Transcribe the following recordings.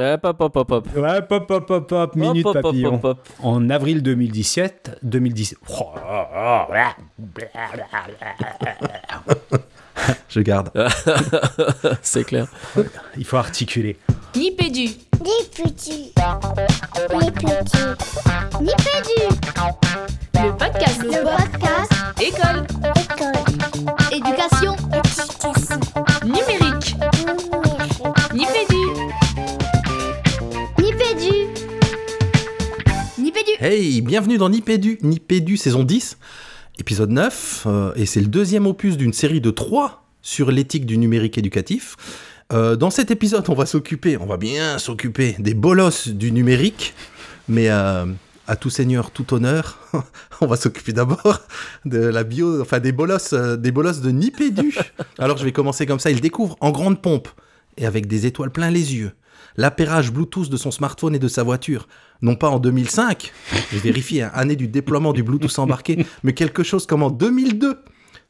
Hop, hop, hop, hop, hop. Ouais, pop, pop, pop, pop, minute Hop, hop, hop, papillon. hop, hop. En avril 2017, 2010. Oh, Je garde. C'est clair. il faut articuler. Nipédu. Des petits. Les petits. Nipédu. Le podcast. Le podcast. École. École. Éducation. Numérique. Hey, bienvenue dans Nipédu, Nipédu saison 10, épisode 9, euh, et c'est le deuxième opus d'une série de 3 sur l'éthique du numérique éducatif. Euh, dans cet épisode, on va s'occuper, on va bien s'occuper des bolosses du numérique, mais euh, à tout seigneur, tout honneur, on va s'occuper d'abord de la bio, enfin des bolosses, des bolosses de Nipédu. Alors je vais commencer comme ça, il découvre en grande pompe et avec des étoiles plein les yeux l'appairage Bluetooth de son smartphone et de sa voiture. Non pas en 2005, je vérifie, hein, année du déploiement du Bluetooth embarqué, mais quelque chose comme en 2002.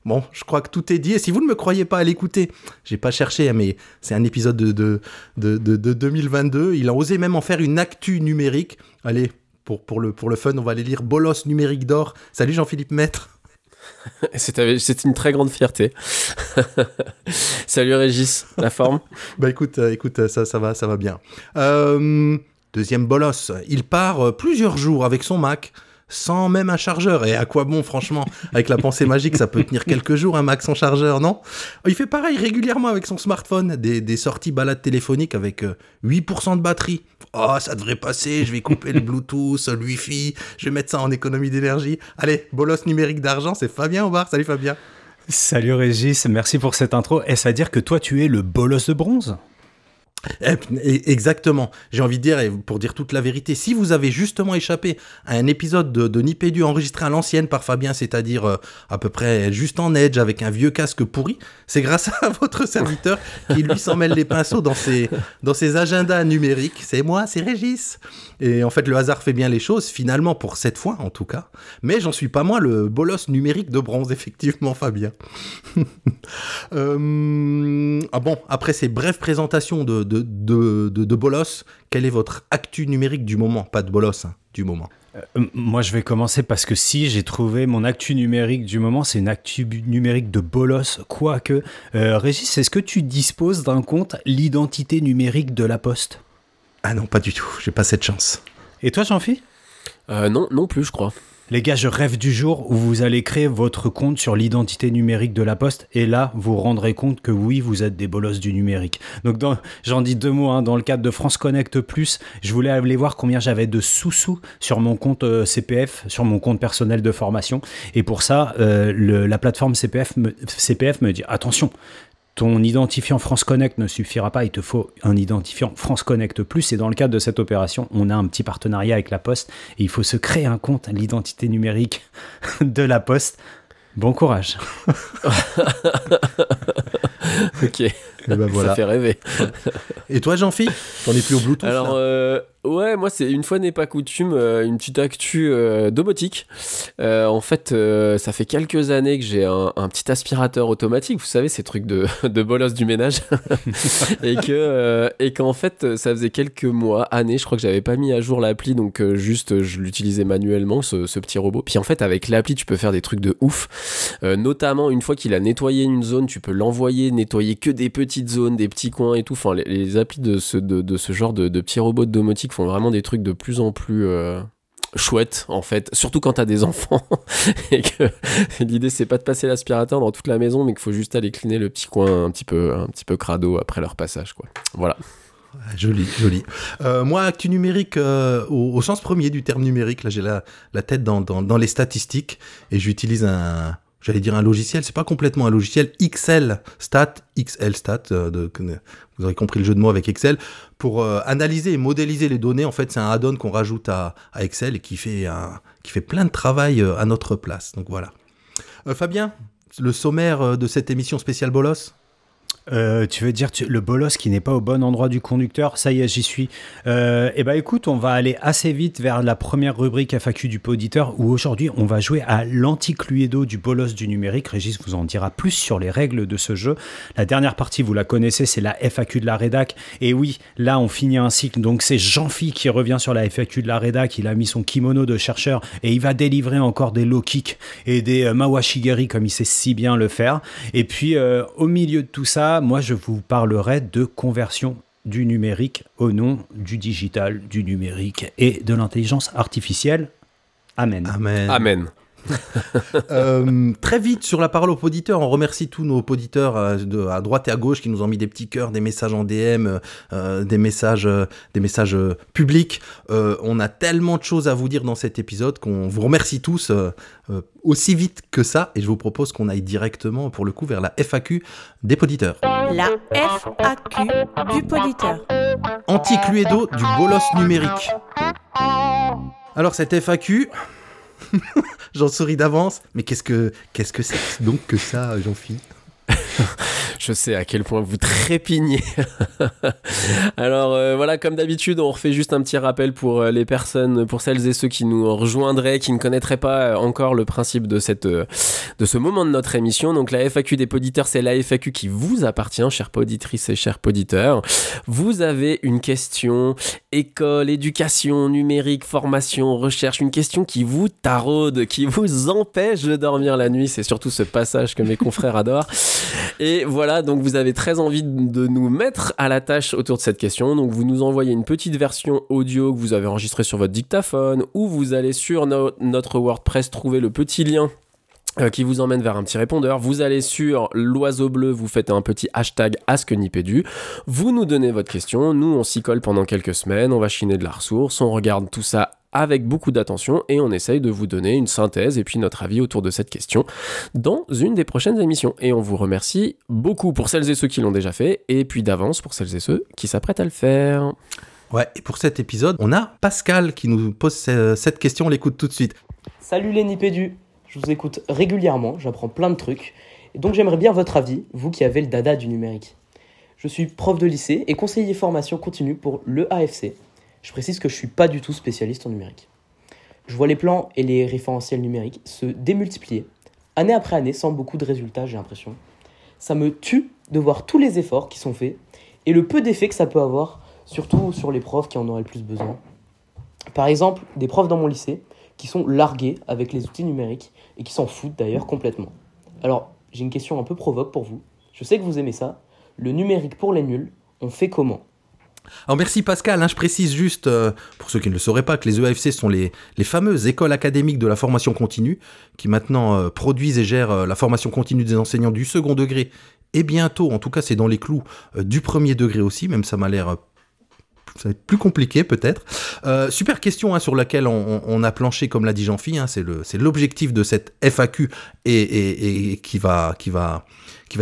Bon, je crois que tout est dit. Et si vous ne me croyez pas à l'écouter, j'ai pas cherché, hein, mais c'est un épisode de, de, de, de- de 2022. Il a osé même en faire une actu numérique. Allez, pour, pour, le, pour le fun, on va aller lire Bolos numérique d'or. Salut Jean-Philippe Maître. C'était une très grande fierté. Salut Régis, la forme Bah écoute, euh, écoute, euh, ça, ça va, ça va bien. Euh, deuxième bolos, il part plusieurs jours avec son Mac sans même un chargeur. Et à quoi bon, franchement, avec la pensée magique, ça peut tenir quelques jours un Mac sans chargeur, non? Il fait pareil régulièrement avec son smartphone, des, sorties balades téléphoniques avec euh, 8% de batterie. Oh, ça devrait passer, je vais couper le Bluetooth, le Wi-Fi, je vais mettre ça en économie d'énergie. Allez, bolos numérique d'argent, c'est Fabien au bar. Salut Fabien. Salut Régis, merci pour cette intro. Est-ce à dire que toi, tu es le bolos de bronze? Exactement. J'ai envie de dire, et pour dire toute la vérité, si vous avez justement échappé à un épisode de, de Nipédu enregistré à l'ancienne par Fabien, c'est-à-dire euh, à peu près juste en edge avec un vieux casque pourri, c'est grâce à votre serviteur qui lui s'en mêle les pinceaux dans ses, dans ses agendas numériques. C'est moi, c'est Régis. Et en fait, le hasard fait bien les choses, finalement, pour cette fois en tout cas. Mais j'en suis pas moi le bolos numérique de bronze, effectivement, Fabien. Euh, ah bon, après ces brèves présentations de, de, de, de, de bolos, quel est votre actu numérique du moment? Pas de bolos, hein, du moment. Euh, Moi, je vais commencer parce que si j'ai trouvé mon actu numérique du moment, c'est une actu numérique de bolos. Quoique, euh, Régis, est-ce que tu disposes d'un compte l'identité numérique de la Poste? Ah non, pas du tout, j'ai pas cette chance. Et toi, Jean-Phi? Euh, Non, non plus, je crois. Les gars, je rêve du jour où vous allez créer votre compte sur l'identité numérique de la Poste et là, vous rendrez compte que oui, vous êtes des bolosses du numérique. Donc, j'en dis deux mots, hein, dans le cadre de France Connect Plus, je voulais aller voir combien j'avais de sous-sous sur mon compte euh, CPF, sur mon compte personnel de formation. Et pour ça, euh, la plateforme CPF me, CPF me dit attention. Ton identifiant France Connect ne suffira pas, il te faut un identifiant France Connect Plus. Et dans le cadre de cette opération, on a un petit partenariat avec la Poste et il faut se créer un compte, l'identité numérique de la Poste. Bon courage. Ok, Et ben voilà. ça fait rêver. Et toi, Jean-Philippe T'en es plus au Bluetooth Alors, là? euh, ouais, moi, c'est une fois n'est pas coutume, euh, une petite actu euh, domotique. Euh, en fait, euh, ça fait quelques années que j'ai un, un petit aspirateur automatique, vous savez, ces trucs de, de bolos du ménage. et que et qu'en fait, ça faisait quelques mois, années, je crois que j'avais pas mis à jour l'appli, donc juste, je l'utilisais manuellement, ce, ce petit robot. Puis en fait, avec l'appli, tu peux faire des trucs de ouf. Notamment, une fois qu'il a nettoyé une zone, tu peux l'envoyer nettoyer que des petites zones, des petits coins et tout. Enfin, les, les applis de ce, de, de ce genre de, de petits robots de font vraiment des trucs de plus en plus euh, chouettes, en fait. Surtout quand t'as des enfants. et que l'idée, c'est pas de passer l'aspirateur dans toute la maison, mais qu'il faut juste aller cleaner le petit coin un petit peu, un petit peu crado après leur passage, quoi. Voilà. Joli, joli. Euh, moi, actu numérique, euh, au, au sens premier du terme numérique, là j'ai la, la tête dans, dans, dans les statistiques et j'utilise un, j'allais dire un logiciel, c'est pas complètement un logiciel, XL Stat, XL Stat, euh, vous aurez compris le jeu de mots avec Excel, pour euh, analyser et modéliser les données. En fait, c'est un add-on qu'on rajoute à, Excel et qui fait, qui fait plein de travail euh, à notre place. Donc voilà. Fabien, le sommaire de cette émission spéciale Bolos? Euh, tu veux dire le bolos qui n'est pas au bon endroit du conducteur Ça y est, j'y suis. Euh, eh ben écoute, on va aller assez vite vers la première rubrique FAQ du poditeur où aujourd'hui on va jouer à l'anti-cluedo du bolos du numérique. Régis vous en dira plus sur les règles de ce jeu. La dernière partie, vous la connaissez, c'est la FAQ de la rédac. Et oui, là on finit un cycle. Donc c'est Jean-Phi qui revient sur la FAQ de la rédac. Il a mis son kimono de chercheur et il va délivrer encore des low kicks et des euh, mawashigeri comme il sait si bien le faire. Et puis au milieu de tout ça, moi je vous parlerai de conversion du numérique au nom du digital, du numérique et de l'intelligence artificielle. Amen. Amen. Amen. Euh, très vite sur la parole aux poditeurs, on remercie tous nos poditeurs euh, de, à droite et à gauche qui nous ont mis des petits cœurs, des messages en DM, euh, des messages, des messages publics. On a tellement de choses à vous dire dans cet épisode qu'on vous remercie tous aussi vite que ça. Et je vous propose qu'on aille directement pour le coup vers la FAQ des poditeurs. La FAQ du poditeur. Anti-Cluedo du bolos numérique. Alors cette FAQ, j'en souris d'avance, mais qu'est-ce que qu'est-ce que c'est donc que ça, Jean-Philippe? Je sais à quel point vous trépignez. Alors euh, voilà, comme d'habitude, on refait juste un petit rappel pour euh, les personnes, pour celles et ceux qui nous rejoindraient, qui ne connaîtraient pas euh, encore le principe de cette, de ce moment de notre émission. Donc la FAQ des poditeurs, c'est la FAQ qui vous appartient, chères poditrices et chers poditeurs. Vous avez une question école, éducation, numérique, formation, recherche, une question qui vous taraude, qui vous empêche de dormir la nuit. C'est surtout ce passage que mes confrères adorent. Et voilà, donc vous avez très envie de nous mettre à la tâche autour de cette question. Donc vous nous envoyez une petite version audio que vous avez enregistrée sur votre dictaphone ou vous allez sur no- notre WordPress trouver le petit lien euh, qui vous emmène vers un petit répondeur. Vous allez sur l'oiseau bleu, vous faites un petit hashtag AskNipédu. Vous nous donnez votre question. Nous, on s'y colle pendant quelques semaines. On va chiner de la ressource. On regarde tout ça avec beaucoup d'attention et on essaye de vous donner une synthèse et puis notre avis autour de cette question dans une des prochaines émissions. Et on vous remercie beaucoup pour celles et ceux qui l'ont déjà fait et puis d'avance pour celles et ceux qui s'apprêtent à le faire. Ouais, et pour cet épisode, on a Pascal qui nous pose ce- cette question, on l'écoute tout de suite. Salut les Nipédus, je vous écoute régulièrement, j'apprends plein de trucs, et donc j'aimerais bien votre avis, vous qui avez le dada du numérique. Je suis prof de lycée et conseiller formation continue pour le AFC. Je précise que je suis pas du tout spécialiste en numérique. Je vois les plans et les référentiels numériques se démultiplier, année après année, sans beaucoup de résultats, j'ai l'impression. Ça me tue de voir tous les efforts qui sont faits et le peu d'effets que ça peut avoir, surtout sur les profs qui en auraient le plus besoin. Par exemple, des profs dans mon lycée qui sont largués avec les outils numériques et qui s'en foutent d'ailleurs complètement. Alors, j'ai une question un peu provoque pour vous. Je sais que vous aimez ça. Le numérique pour les nuls, on fait comment? Alors merci Pascal, hein, je précise juste, euh, pour ceux qui ne le sauraient pas, que les EAFC sont les, les fameuses écoles académiques de la formation continue, qui maintenant euh, produisent et gèrent euh, la formation continue des enseignants du second degré, et bientôt, en tout cas c'est dans les clous, du premier degré aussi, même ça m'a l'air... ça va être plus compliqué peut-être. Euh, super question hein, sur laquelle on, a planché, comme l'a dit Jean-Phi, hein, c'est l'objectif de cette FAQ et, qui va...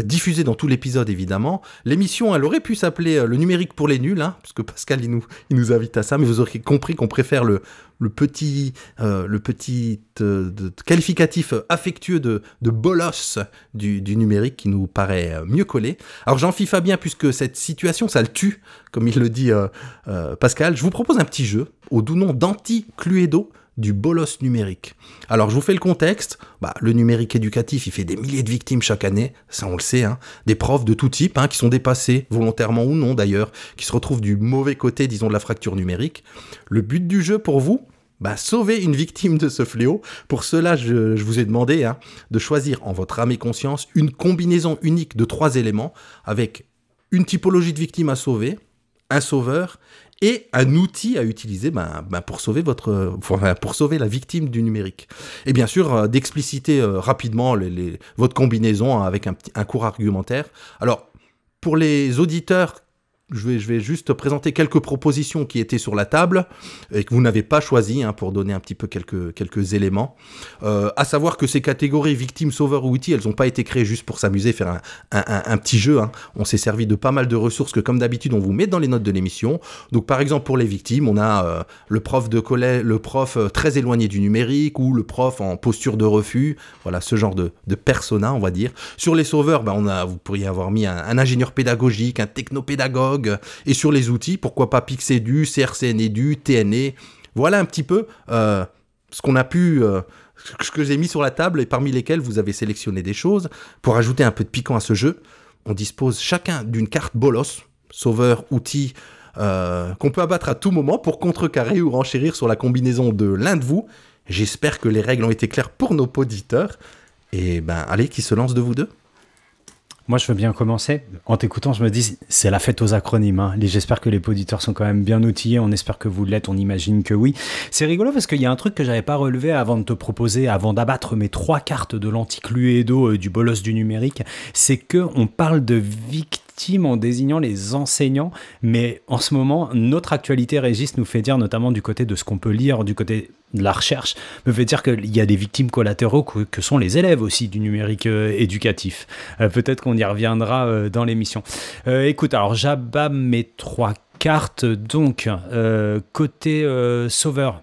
Diffusé dans tout l'épisode évidemment. L'émission, elle aurait pu s'appeler euh, Le numérique pour les nuls, hein, parce que Pascal, nous, nous invite à ça, mais vous aurez compris qu'on préfère le, le petit, euh, euh, qualificatif affectueux de, de bolos du, numérique qui nous paraît euh, mieux collé. Alors j'en fie Fabien, puisque cette situation, ça le tue, comme il le dit Pascal, je vous propose un petit jeu au doux nom d'anti-cluedo du bolos numérique. Alors je vous fais le contexte, bah, le numérique éducatif il fait des milliers de victimes chaque année, ça on le sait, hein. des profs de tout type hein, qui sont dépassés, volontairement ou non d'ailleurs, qui se retrouvent du mauvais côté disons de la fracture numérique. Le but du jeu pour vous bah, sauver une victime de ce fléau. Pour cela, je, vous ai demandé hein, de choisir en votre âme et conscience une combinaison unique de trois éléments avec une typologie de victime à sauver, un sauveur et un outil à utiliser ben, ben, pour sauver votre la victime du numérique. Et bien sûr euh, d'expliciter euh, rapidement votre combinaison avec un, petit, un court argumentaire. Alors pour les auditeurs je vais, juste présenter quelques propositions qui étaient sur la table et que vous n'avez pas choisies hein, pour donner un petit peu quelques, quelques éléments. Euh, à savoir que ces catégories victimes, sauveurs ou outils, elles n'ont pas été créées juste pour s'amuser, faire un, un- petit jeu. hein. On s'est servi de pas mal de ressources que, comme d'habitude, on vous met dans les notes de l'émission. Donc, par exemple, pour les victimes, on a euh, le prof de collège, le prof euh, très éloigné du numérique ou le prof en posture de refus. Voilà, ce genre de, de persona, on va dire. Sur les sauveurs, ben, on a, vous pourriez avoir mis un ingénieur pédagogique, un technopédagogue. Et sur les outils, pourquoi pas Pixedu, CRCNEDU, TNE. Voilà un petit peu euh, ce qu'on a pu, euh, ce que j'ai mis sur la table et parmi lesquels vous avez sélectionné des choses. Pour ajouter un peu de piquant à ce jeu, on dispose chacun d'une carte bolos, sauveur, outil, euh, qu'on peut abattre à tout moment pour contrecarrer ou renchérir sur la combinaison de l'un de vous. J'espère que les règles ont été claires pour nos auditeurs. Et ben, allez, qui se lance de vous deux? Moi, je veux bien commencer. En t'écoutant, je me dis, c'est la fête aux acronymes. hein. J'espère que les auditeurs sont quand même bien outillés. On espère que vous l'êtes. On imagine que oui. C'est rigolo parce qu'il y a un truc que j'avais pas relevé avant de te proposer, avant d'abattre mes trois cartes de l'anticluedo euh, du bolos du numérique. C'est que on parle de victimes en désignant les enseignants. Mais en ce moment, notre actualité, Régis, nous fait dire, notamment du côté de ce qu'on peut lire, du côté de la recherche, me fait dire qu'il y a des victimes collatéraux que, sont les élèves aussi du numérique euh, éducatif. Euh, Peut-être qu'on y reviendra euh, dans l'émission. Écoute, alors j'abat mes trois cartes. Donc, côté sauveur.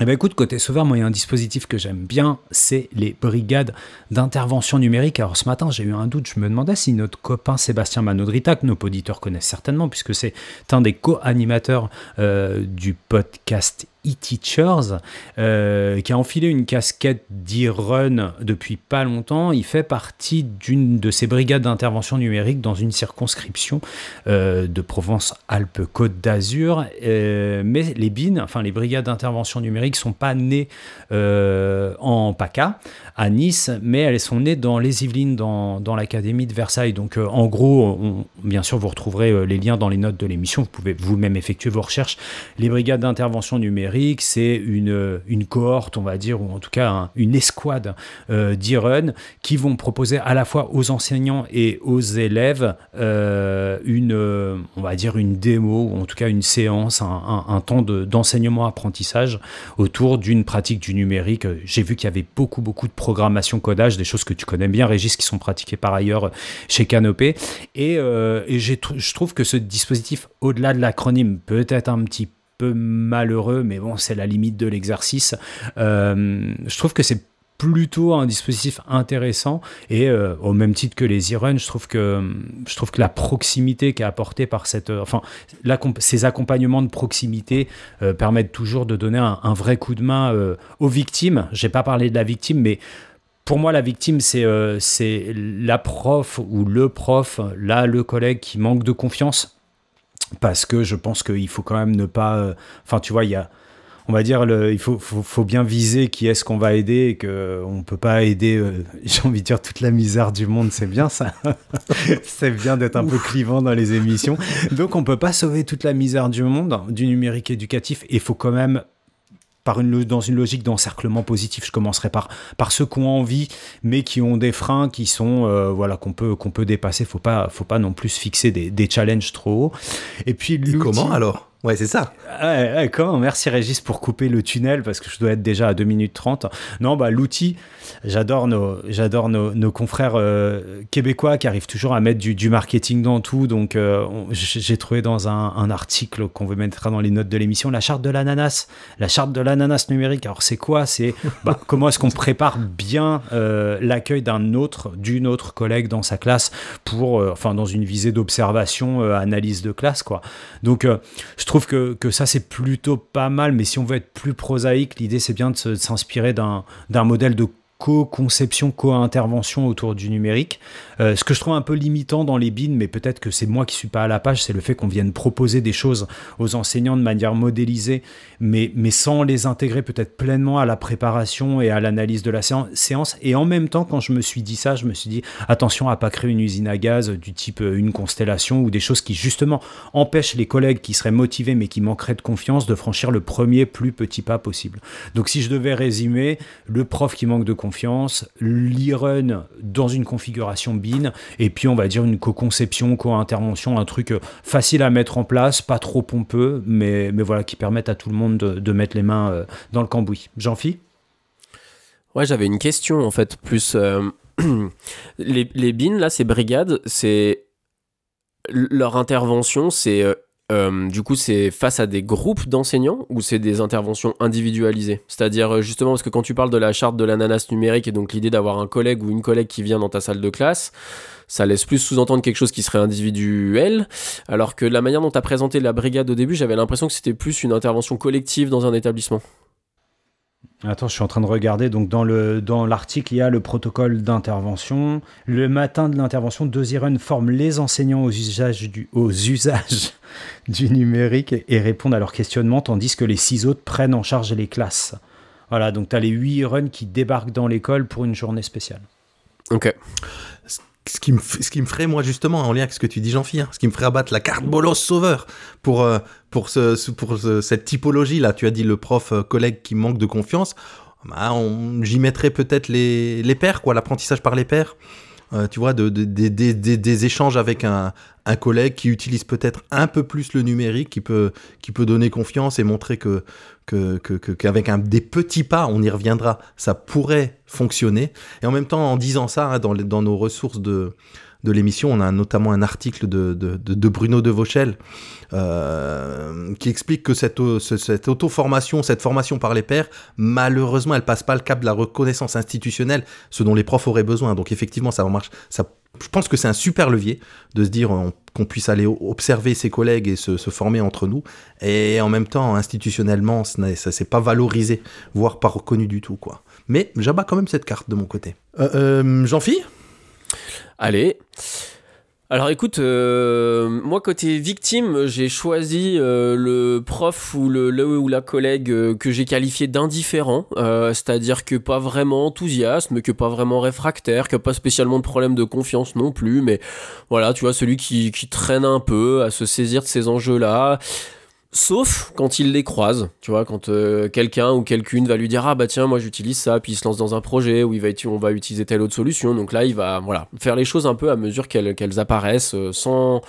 Eh ben écoute, côté sauveur, moi, il y a un dispositif que j'aime bien, c'est les brigades d'intervention numérique. Alors ce matin, j'ai eu un doute, je me demandais si notre copain Sébastien Manodrita, que nos auditeurs connaissent certainement, puisque c'est un des co-animateurs euh, du podcast e-teachers, euh, qui a enfilé une casquette d'e-run depuis pas longtemps. Il fait partie d'une de ces brigades d'intervention numérique dans une circonscription euh, de Provence-Alpes-Côte d'Azur. Euh, mais les BIN, enfin les brigades d'intervention numérique, sont pas nées en PACA à Nice, mais elles sont nées dans les Yvelines, dans, l'académie de Versailles. Donc euh, en gros, bien sûr, vous retrouverez euh, les liens dans les notes de l'émission. Vous pouvez vous-même effectuer vos recherches. Les brigades d'intervention numérique, c'est une, cohorte, on va dire, ou en tout cas un- une escouade euh, d'e-run qui vont proposer à la fois aux enseignants et aux élèves euh, une, on va dire, une démo, ou en tout cas une séance, un, temps de- d'enseignement-apprentissage autour d'une pratique du numérique. J'ai vu qu'il y avait beaucoup, beaucoup de programmation codage, des choses que tu connais bien, Régis, qui sont pratiquées par ailleurs chez Canopé. Et, euh, je trouve que ce dispositif, au-delà de l'acronyme, peut être un petit peu malheureux, mais bon, c'est la limite de l'exercice. Euh, je trouve que c'est plutôt un dispositif intéressant et euh, au même titre que les e-run, je trouve que je trouve que la proximité qui est apportée par cette euh, enfin ces accompagnements de proximité euh, permettent toujours de donner un, un vrai coup de main aux victimes. J'ai pas parlé de la victime, mais pour moi, la victime, c'est c'est la prof ou le prof, là, le collègue qui manque de confiance. Parce que je pense qu'il faut quand même ne pas. Enfin, tu vois, il y a. On va dire, le, il faut, faut, faut bien viser qui est-ce qu'on va aider et qu'on ne peut pas aider, euh, j'ai envie de dire, toute la misère du monde. C'est bien ça. c'est bien d'être un peu clivant dans les émissions. Donc, on ne peut pas sauver toute la misère du monde, du numérique éducatif. Il faut quand même par une, dans une logique d'encerclement positif. Je commencerai par, par ceux qui ont envie, mais qui ont des freins qui sont euh, voilà qu'on peut qu'on peut dépasser. Faut pas faut pas non plus se fixer des, des challenges trop hauts. Et puis Et comment alors? Ouais, c'est ça. Ouais, comment Merci Régis pour couper le tunnel parce que je dois être déjà à 2 minutes 30. Non, bah l'outil, j'adore nos, j'adore nos, nos confrères euh, québécois qui arrivent toujours à mettre du, du marketing dans tout. Donc euh, j'ai trouvé dans un, un article qu'on vous mettra dans les notes de l'émission la charte de l'ananas. La charte de l'ananas numérique. Alors c'est quoi? C'est bah, comment est-ce qu'on prépare bien euh, l'accueil d'un autre, d'une autre collègue dans sa classe pour, enfin dans une visée d'observation, analyse de classe quoi. Donc je que, que ça c'est plutôt pas mal, mais si on veut être plus prosaïque, l'idée c'est bien de s'inspirer d'un modèle de co-conception, co-intervention autour du numérique. Euh, ce que je trouve un peu limitant dans les BIN, mais peut-être que c'est moi qui suis pas à la page, c'est le fait qu'on vienne proposer des choses aux enseignants de manière modélisée, mais, mais sans les intégrer peut-être pleinement à la préparation et à l'analyse de la séan- séance. Et en même temps, quand je me suis dit ça, je me suis dit attention à pas créer une usine à gaz du type euh, une constellation ou des choses qui justement empêchent les collègues qui seraient motivés mais qui manqueraient de confiance de franchir le premier plus petit pas possible. Donc si je devais résumer, le prof qui manque de confiance, confiance, l'e-run dans une configuration bin, et puis on va dire une co-conception, co-intervention, un truc euh, facile à mettre en place, pas trop pompeux, mais, mais voilà, qui permettent à tout le monde de, mettre les mains euh, dans le cambouis. Jean-Phi? Ouais, j'avais une question en fait, plus euh, les, les BIN là, ces brigades, c'est leur intervention, c'est euh, du coup c'est face à des groupes d'enseignants ou c'est des interventions individualisées? C'est-à-dire euh, justement parce que quand tu parles de la charte de l'ananas numérique et donc l'idée d'avoir un collègue ou une collègue qui vient dans ta salle de classe, ça laisse plus sous-entendre quelque chose qui serait individuel, alors que la manière dont tu as présenté la brigade au début, j'avais l'impression que c'était plus une intervention collective dans un établissement. Attends, je suis en train de regarder. Donc, dans le dans l'article, il y a le protocole d'intervention. Le matin de l'intervention, deux e forment les enseignants aux usages du, aux usages du numérique et répondent à leurs questionnements, tandis que les six autres prennent en charge les classes. Voilà, donc tu as les huit e qui débarquent dans l'école pour une journée spéciale. Ok. Ce qui, me, ce qui me ferait, moi, justement, en lien avec ce que tu dis, jean philippe ce qui me ferait abattre la carte bolos sauveur pour, euh, pour, ce, pour ce- cette typologie-là. Tu as dit le prof euh, collègue qui manque de confiance. Bah, J'y mettrais peut-être les, les pairs, quoi, l'apprentissage par les pairs. Euh, tu vois, de, de- des- des- échanges avec un, un collègue qui utilise peut-être un peu plus le numérique, qui peut, qui peut donner confiance et montrer que que- que- que- qu'avec un, des petits pas, on y reviendra, ça pourrait fonctionner. Et en même temps, en disant ça, hein, dans, dans nos ressources de, de l'émission, on a notamment un article de, de, de- Bruno de Vauchel euh, qui explique que cette, ce- cette auto-formation, cette formation par les pairs, malheureusement, elle passe pas le cap de la reconnaissance institutionnelle, ce dont les profs auraient besoin. Donc effectivement, ça marche. Je pense que c'est un super levier de se dire on- qu'on puisse aller observer ses collègues et se, former entre nous. Et en même temps, institutionnellement, ça s'est pas valorisé, voire pas reconnu du tout, quoi. Mais j'abats quand même cette carte de mon côté. Euh, euh, Jean-Phi? Allez. Alors écoute, euh, moi côté victime, j'ai choisi euh, le prof ou le, ou la collègue euh, que j'ai qualifié d'indifférent, c'est-à-dire que pas vraiment enthousiaste, mais que pas vraiment réfractaire, que pas spécialement de problème de confiance non plus, mais voilà, tu vois, celui qui, qui traîne un peu à se saisir de ces enjeux-là. Sauf quand il les croise, tu vois, quand euh, quelqu'un ou quelqu'une va lui dire ah bah tiens moi j'utilise ça, puis il se lance dans un projet où il va on va utiliser telle autre solution, donc là il va voilà faire les choses un peu à mesure qu'elles qu'elles apparaissent, euh, sans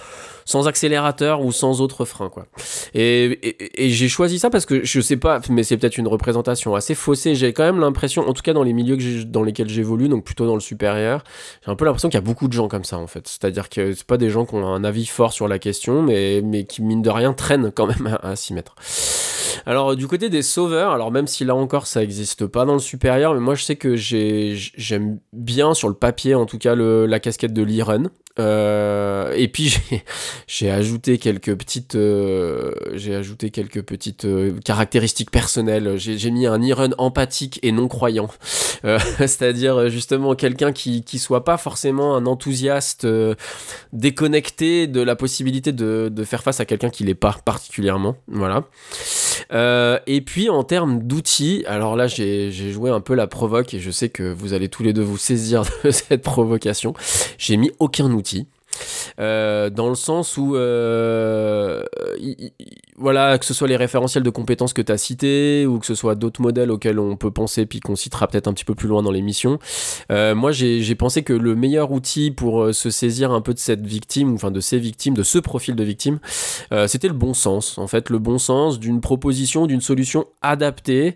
sans accélérateur ou sans autre frein quoi. Et, et, et j'ai choisi ça parce que je sais pas, mais c'est peut-être une représentation assez faussée. J'ai quand même l'impression, en tout cas dans les milieux que j'ai- dans lesquels j'évolue, donc plutôt dans le supérieur, j'ai un peu l'impression qu'il y a beaucoup de gens comme ça en fait. C'est-à-dire que c'est pas des gens qui ont un avis fort sur la question, mais, mais qui mine de rien traînent quand même à, s'y mettre. Alors du côté des sauveurs, alors même si là encore ça existe pas dans le supérieur, mais moi je sais que j'ai j'aime bien sur le papier en tout cas le, la casquette de l'e-run. Euh, et puis j'ai ajouté quelques petites euh, j'ai ajouté quelques petites euh, caractéristiques personnelles. J'ai mis un e-run empathique et non croyant. Euh, C'est-à-dire justement quelqu'un qui qui soit pas forcément un enthousiaste déconnecté de la possibilité de, de faire face à quelqu'un qui l'est pas particulièrement. Voilà. Et puis en termes d'outils, alors là j'ai joué un peu la provoque et je sais que vous allez tous les deux vous saisir de cette provocation. J'ai mis aucun outil. Euh, dans le sens où, euh, il- voilà, que ce soit les référentiels de compétences que tu as cités ou que ce soit d'autres modèles auxquels on peut penser, puis qu'on citera peut-être un petit peu plus loin dans l'émission, euh, moi j'ai j'ai pensé que le meilleur outil pour euh, se saisir un peu de cette victime, enfin de ces victimes, de ce profil de victime, euh, c'était le bon sens. En fait, le bon sens d'une proposition, d'une solution adaptée.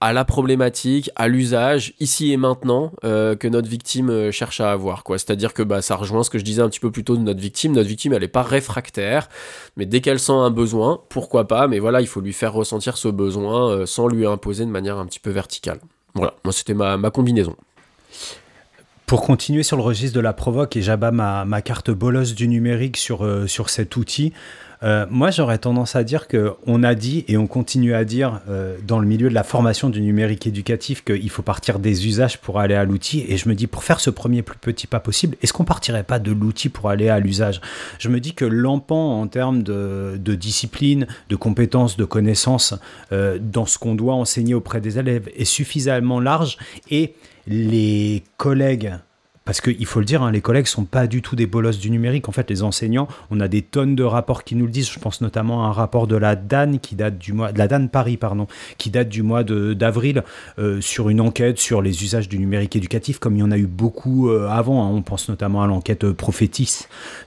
À la problématique, à l'usage, ici et maintenant, euh, que notre victime euh, cherche à avoir. quoi. C'est-à-dire que bah, ça rejoint ce que je disais un petit peu plus tôt de notre victime. Notre victime, elle n'est pas réfractaire, mais dès qu'elle sent un besoin, pourquoi pas, mais voilà, il faut lui faire ressentir ce besoin euh, sans lui imposer de manière un petit peu verticale. Voilà, moi c'était ma, ma combinaison. Pour continuer sur le registre de la provoque et j'abats ma, ma carte bolosse du numérique sur, sur cet outil, euh, moi j'aurais tendance à dire qu'on a dit et on continue à dire euh, dans le milieu de la formation du numérique éducatif qu'il faut partir des usages pour aller à l'outil. Et je me dis, pour faire ce premier plus petit pas possible, est-ce qu'on partirait pas de l'outil pour aller à l'usage? Je me dis que l'empan en termes de, discipline, de compétences, de connaissances euh, dans ce qu'on doit enseigner auprès des élèves est suffisamment large et les collègues parce qu'il faut le dire, hein, les collègues sont pas du tout des bolosses du numérique. En fait, les enseignants, on a des tonnes de rapports qui nous le disent. Je pense notamment à un rapport de la DAN qui date du mois, de la DAN Paris, pardon, qui date du mois d'avril euh, sur une enquête sur les usages du numérique éducatif, comme il y en a eu beaucoup euh, avant. hein. On pense notamment à l'enquête euh, Prophétis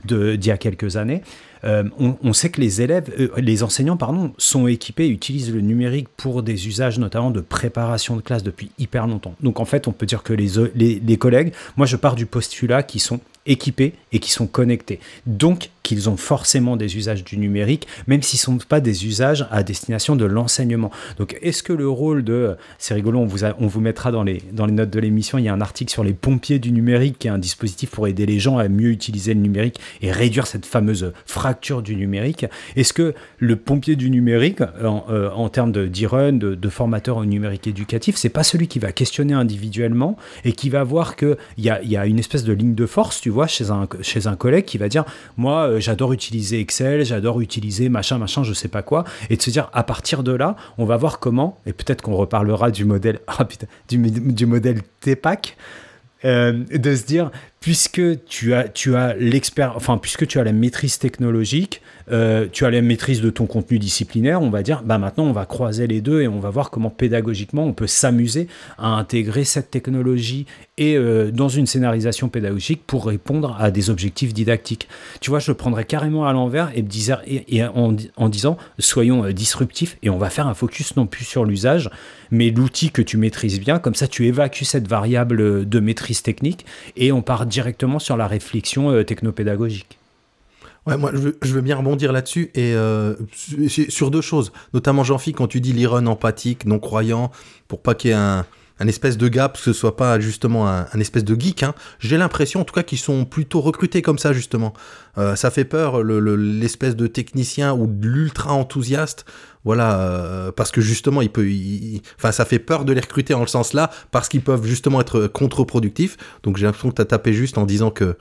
d'il y a quelques années. Euh, on, sait que les élèves, euh, les enseignants, pardon, sont équipés, utilisent le numérique pour des usages notamment de préparation de classe depuis hyper longtemps. Donc en fait, on peut dire que les, les, collègues, moi je pars du postulat qu'ils sont équipés et qui sont connectés. Donc qu'ils ont forcément des usages du numérique, même s'ils ne sont pas des usages à destination de l'enseignement. Donc est-ce que le rôle de... C'est rigolo, on vous, on vous mettra dans les, dans les notes de l'émission, il y a un article sur les pompiers du numérique, qui est un dispositif pour aider les gens à mieux utiliser le numérique et réduire cette fameuse fracture du numérique. Est-ce que le pompier du numérique, en, euh, termes de d'e-run, de, de formateur au numérique éducatif, c'est pas celui qui va questionner individuellement et qui va voir qu'il y a, y a une espèce de ligne de force, tu vois, chez un, chez un collègue qui va dire, moi, euh, j'adore utiliser Excel, j'adore utiliser machin, machin, je sais pas quoi, et de se dire, à partir de là, on va voir comment, et peut-être qu'on reparlera du modèle, ah du modèle TEPAC, euh, de se dire, puisque tu as, tu as l'expert, enfin, puisque tu as la maîtrise technologique, euh, tu as la maîtrise de ton contenu disciplinaire, on va dire, bah maintenant on va croiser les deux et on va voir comment pédagogiquement on peut s'amuser à intégrer cette technologie et euh, dans une scénarisation pédagogique pour répondre à des objectifs didactiques. Tu vois, je prendrais carrément à l'envers et en, en disant, soyons euh, disruptifs et on va faire un focus non plus sur l'usage, mais l'outil que tu maîtrises bien, comme ça tu évacues cette variable de maîtrise technique et on part directement sur la réflexion euh, technopédagogique. Ouais, moi, je veux, bien rebondir là-dessus et euh, sur deux choses. Notamment, Jean-Phi, quand tu dis l'Iron empathique, non croyant, pour pas qu'il y ait un, espèce de gap, que ce soit pas justement un, espèce de geek, hein, j'ai l'impression en tout cas qu'ils sont plutôt recrutés comme ça, justement. Euh, ça fait peur, le- le- l'espèce de technicien ou de l'ultra enthousiaste. Voilà, euh, parce que justement, il peut, il- enfin, ça fait peur de les recruter en le sens là, parce qu'ils peuvent justement être contre-productifs. Donc, j'ai l'impression que tu as tapé juste en disant que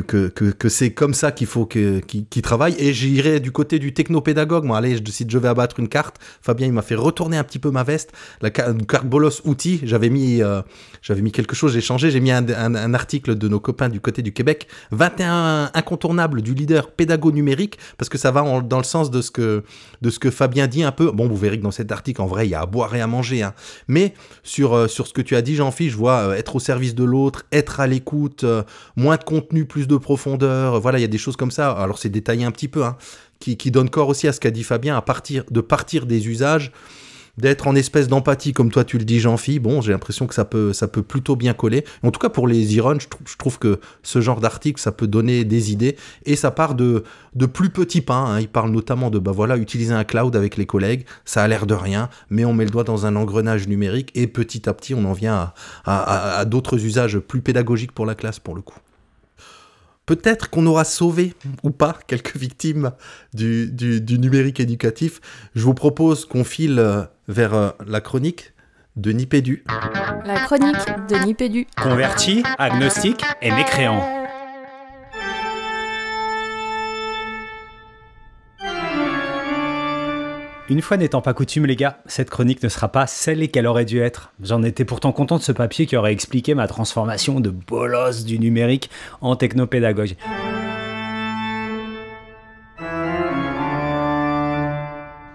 que, que, que, c'est comme ça qu'il faut que- qu'il qu'il travaille. Et j'irai du côté du technopédagogue. Moi, allez, je décide, je vais abattre une carte. Fabien, il m'a fait retourner un petit peu ma veste. La une carte bolos outils. J'avais mis, euh, mis quelque chose, j'ai changé. J'ai mis un, un- article de nos copains du côté du Québec. 21 incontournables du leader pédago numérique. Parce que ça va dans le sens de ce que, de ce que Fabien dit un peu. Bon, vous verrez que dans cet article, en vrai, il y a à boire et à manger. hein. Mais sur, euh, sur ce que tu as dit, Jean-Philippe, je vois euh, être au service de l'autre, être à l'écoute, moins de contenu, plus de profondeur. euh, Voilà, il y a des choses comme ça. Alors c'est détaillé un petit peu, hein, qui, donne corps aussi à ce qu'a dit Fabien, à partir de partir des usages, d'être en espèce d'empathie, comme toi tu le dis, Jean-Phi. Bon, j'ai l'impression que ça peut, ça peut plutôt bien coller. En tout cas, pour les e je, trou- je trouve que ce genre d'article, ça peut donner des idées et ça part de, plus petits pains. hein. Il parle notamment de, bah voilà, utiliser un cloud avec les collègues. Ça a l'air de rien, mais on met le doigt dans un engrenage numérique et petit à petit, on en vient à d'autres usages plus pédagogiques pour la classe, pour le coup. Peut-être qu'on aura sauvé ou pas quelques victimes du, du- du numérique éducatif. Je vous propose qu'on file euh, vers euh, la chronique de Nipédu. La chronique de Nipédu. Converti, agnostique et mécréant. Une fois n'étant pas coutume, les gars, cette chronique ne sera pas celle qu'elle aurait dû être. J'en étais pourtant content de ce papier qui aurait expliqué ma transformation de bolos du numérique en technopédagogue.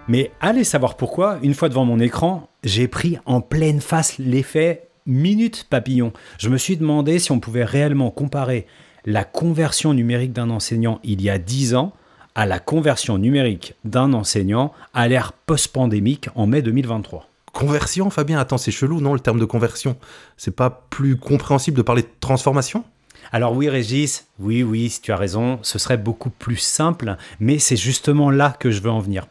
Mais allez savoir pourquoi, une fois devant mon écran, j'ai pris en pleine face l'effet minute papillon. Je me suis demandé si on pouvait réellement comparer la conversion numérique d'un enseignant il y a 10 ans à la conversion numérique d'un enseignant à l'ère post-pandémique en mai 2023. Conversion, Fabien Attends, c'est chelou, non, le terme de conversion? C'est pas plus compréhensible de parler de transformation? Alors oui Régis, oui oui, si tu as raison, ce serait beaucoup plus simple, mais c'est justement là que je veux en venir.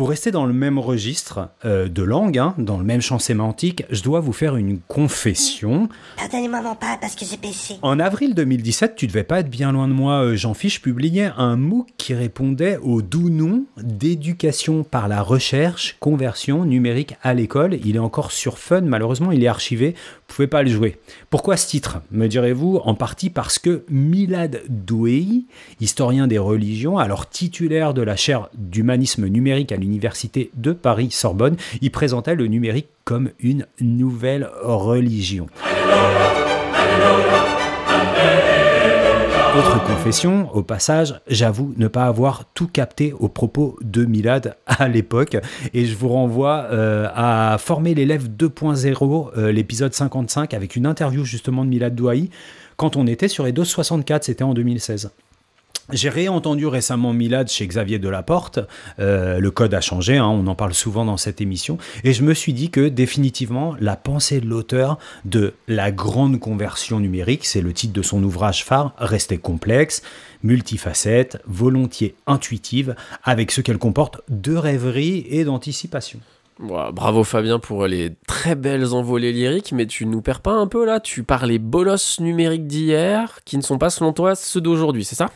Pour rester dans le même registre euh, de langue, hein, dans le même champ sémantique, je dois vous faire une confession. Pardonnez-moi mon pas parce que j'ai péché. En avril 2017, tu devais pas être bien loin de moi, euh, Jean Fiche publiait un MOOC qui répondait au doux nom d'éducation par la recherche, conversion numérique à l'école. Il est encore sur Fun, malheureusement il est archivé, vous pouvez pas le jouer. Pourquoi ce titre Me direz-vous En partie parce que Milad Douei, historien des religions, alors titulaire de la chaire d'humanisme numérique à l'université de Paris-Sorbonne, il présentait le numérique comme une nouvelle religion. Autre confession, au passage, j'avoue ne pas avoir tout capté au propos de Milad à l'époque et je vous renvoie euh, à Former l'élève 2.0, euh, l'épisode 55 avec une interview justement de Milad Douaï quand on était sur Eidos 64, c'était en 2016. J'ai réentendu récemment Milad chez Xavier Delaporte. Euh, le code a changé, hein, on en parle souvent dans cette émission. Et je me suis dit que définitivement, la pensée de l'auteur de La grande conversion numérique, c'est le titre de son ouvrage phare, restait complexe, multifacette, volontiers intuitive, avec ce qu'elle comporte de rêverie et d'anticipation. Bravo Fabien pour les très belles envolées lyriques, mais tu nous perds pas un peu là Tu parles les bolosses numériques d'hier qui ne sont pas selon toi ceux d'aujourd'hui, c'est ça?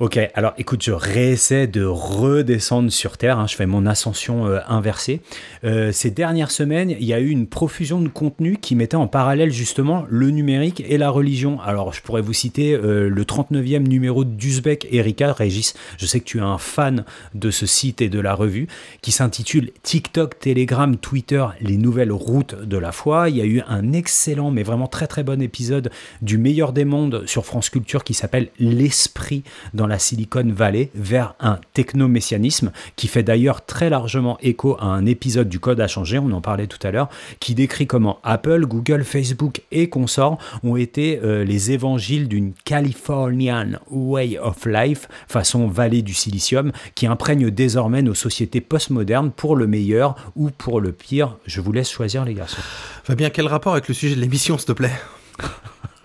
Ok, alors écoute, je réessaie de redescendre sur Terre, hein, je fais mon ascension euh, inversée. Euh, ces dernières semaines, il y a eu une profusion de contenu qui mettait en parallèle justement le numérique et la religion. Alors je pourrais vous citer euh, le 39e numéro d'Uzbek Erika Régis, je sais que tu es un fan de ce site et de la revue, qui s'intitule TikTok, Telegram, Twitter, les nouvelles routes de la foi. Il y a eu un excellent, mais vraiment très très bon épisode du meilleur des mondes sur France Culture qui s'appelle L'esprit dans la Silicon Valley vers un techno-messianisme qui fait d'ailleurs très largement écho à un épisode du Code à changer, on en parlait tout à l'heure, qui décrit comment Apple, Google, Facebook et consorts ont été euh, les évangiles d'une Californian way of life, façon vallée du silicium, qui imprègne désormais nos sociétés postmodernes pour le meilleur ou pour le pire. Je vous laisse choisir les garçons. Fabien, quel rapport avec le sujet de l'émission, s'il te plaît?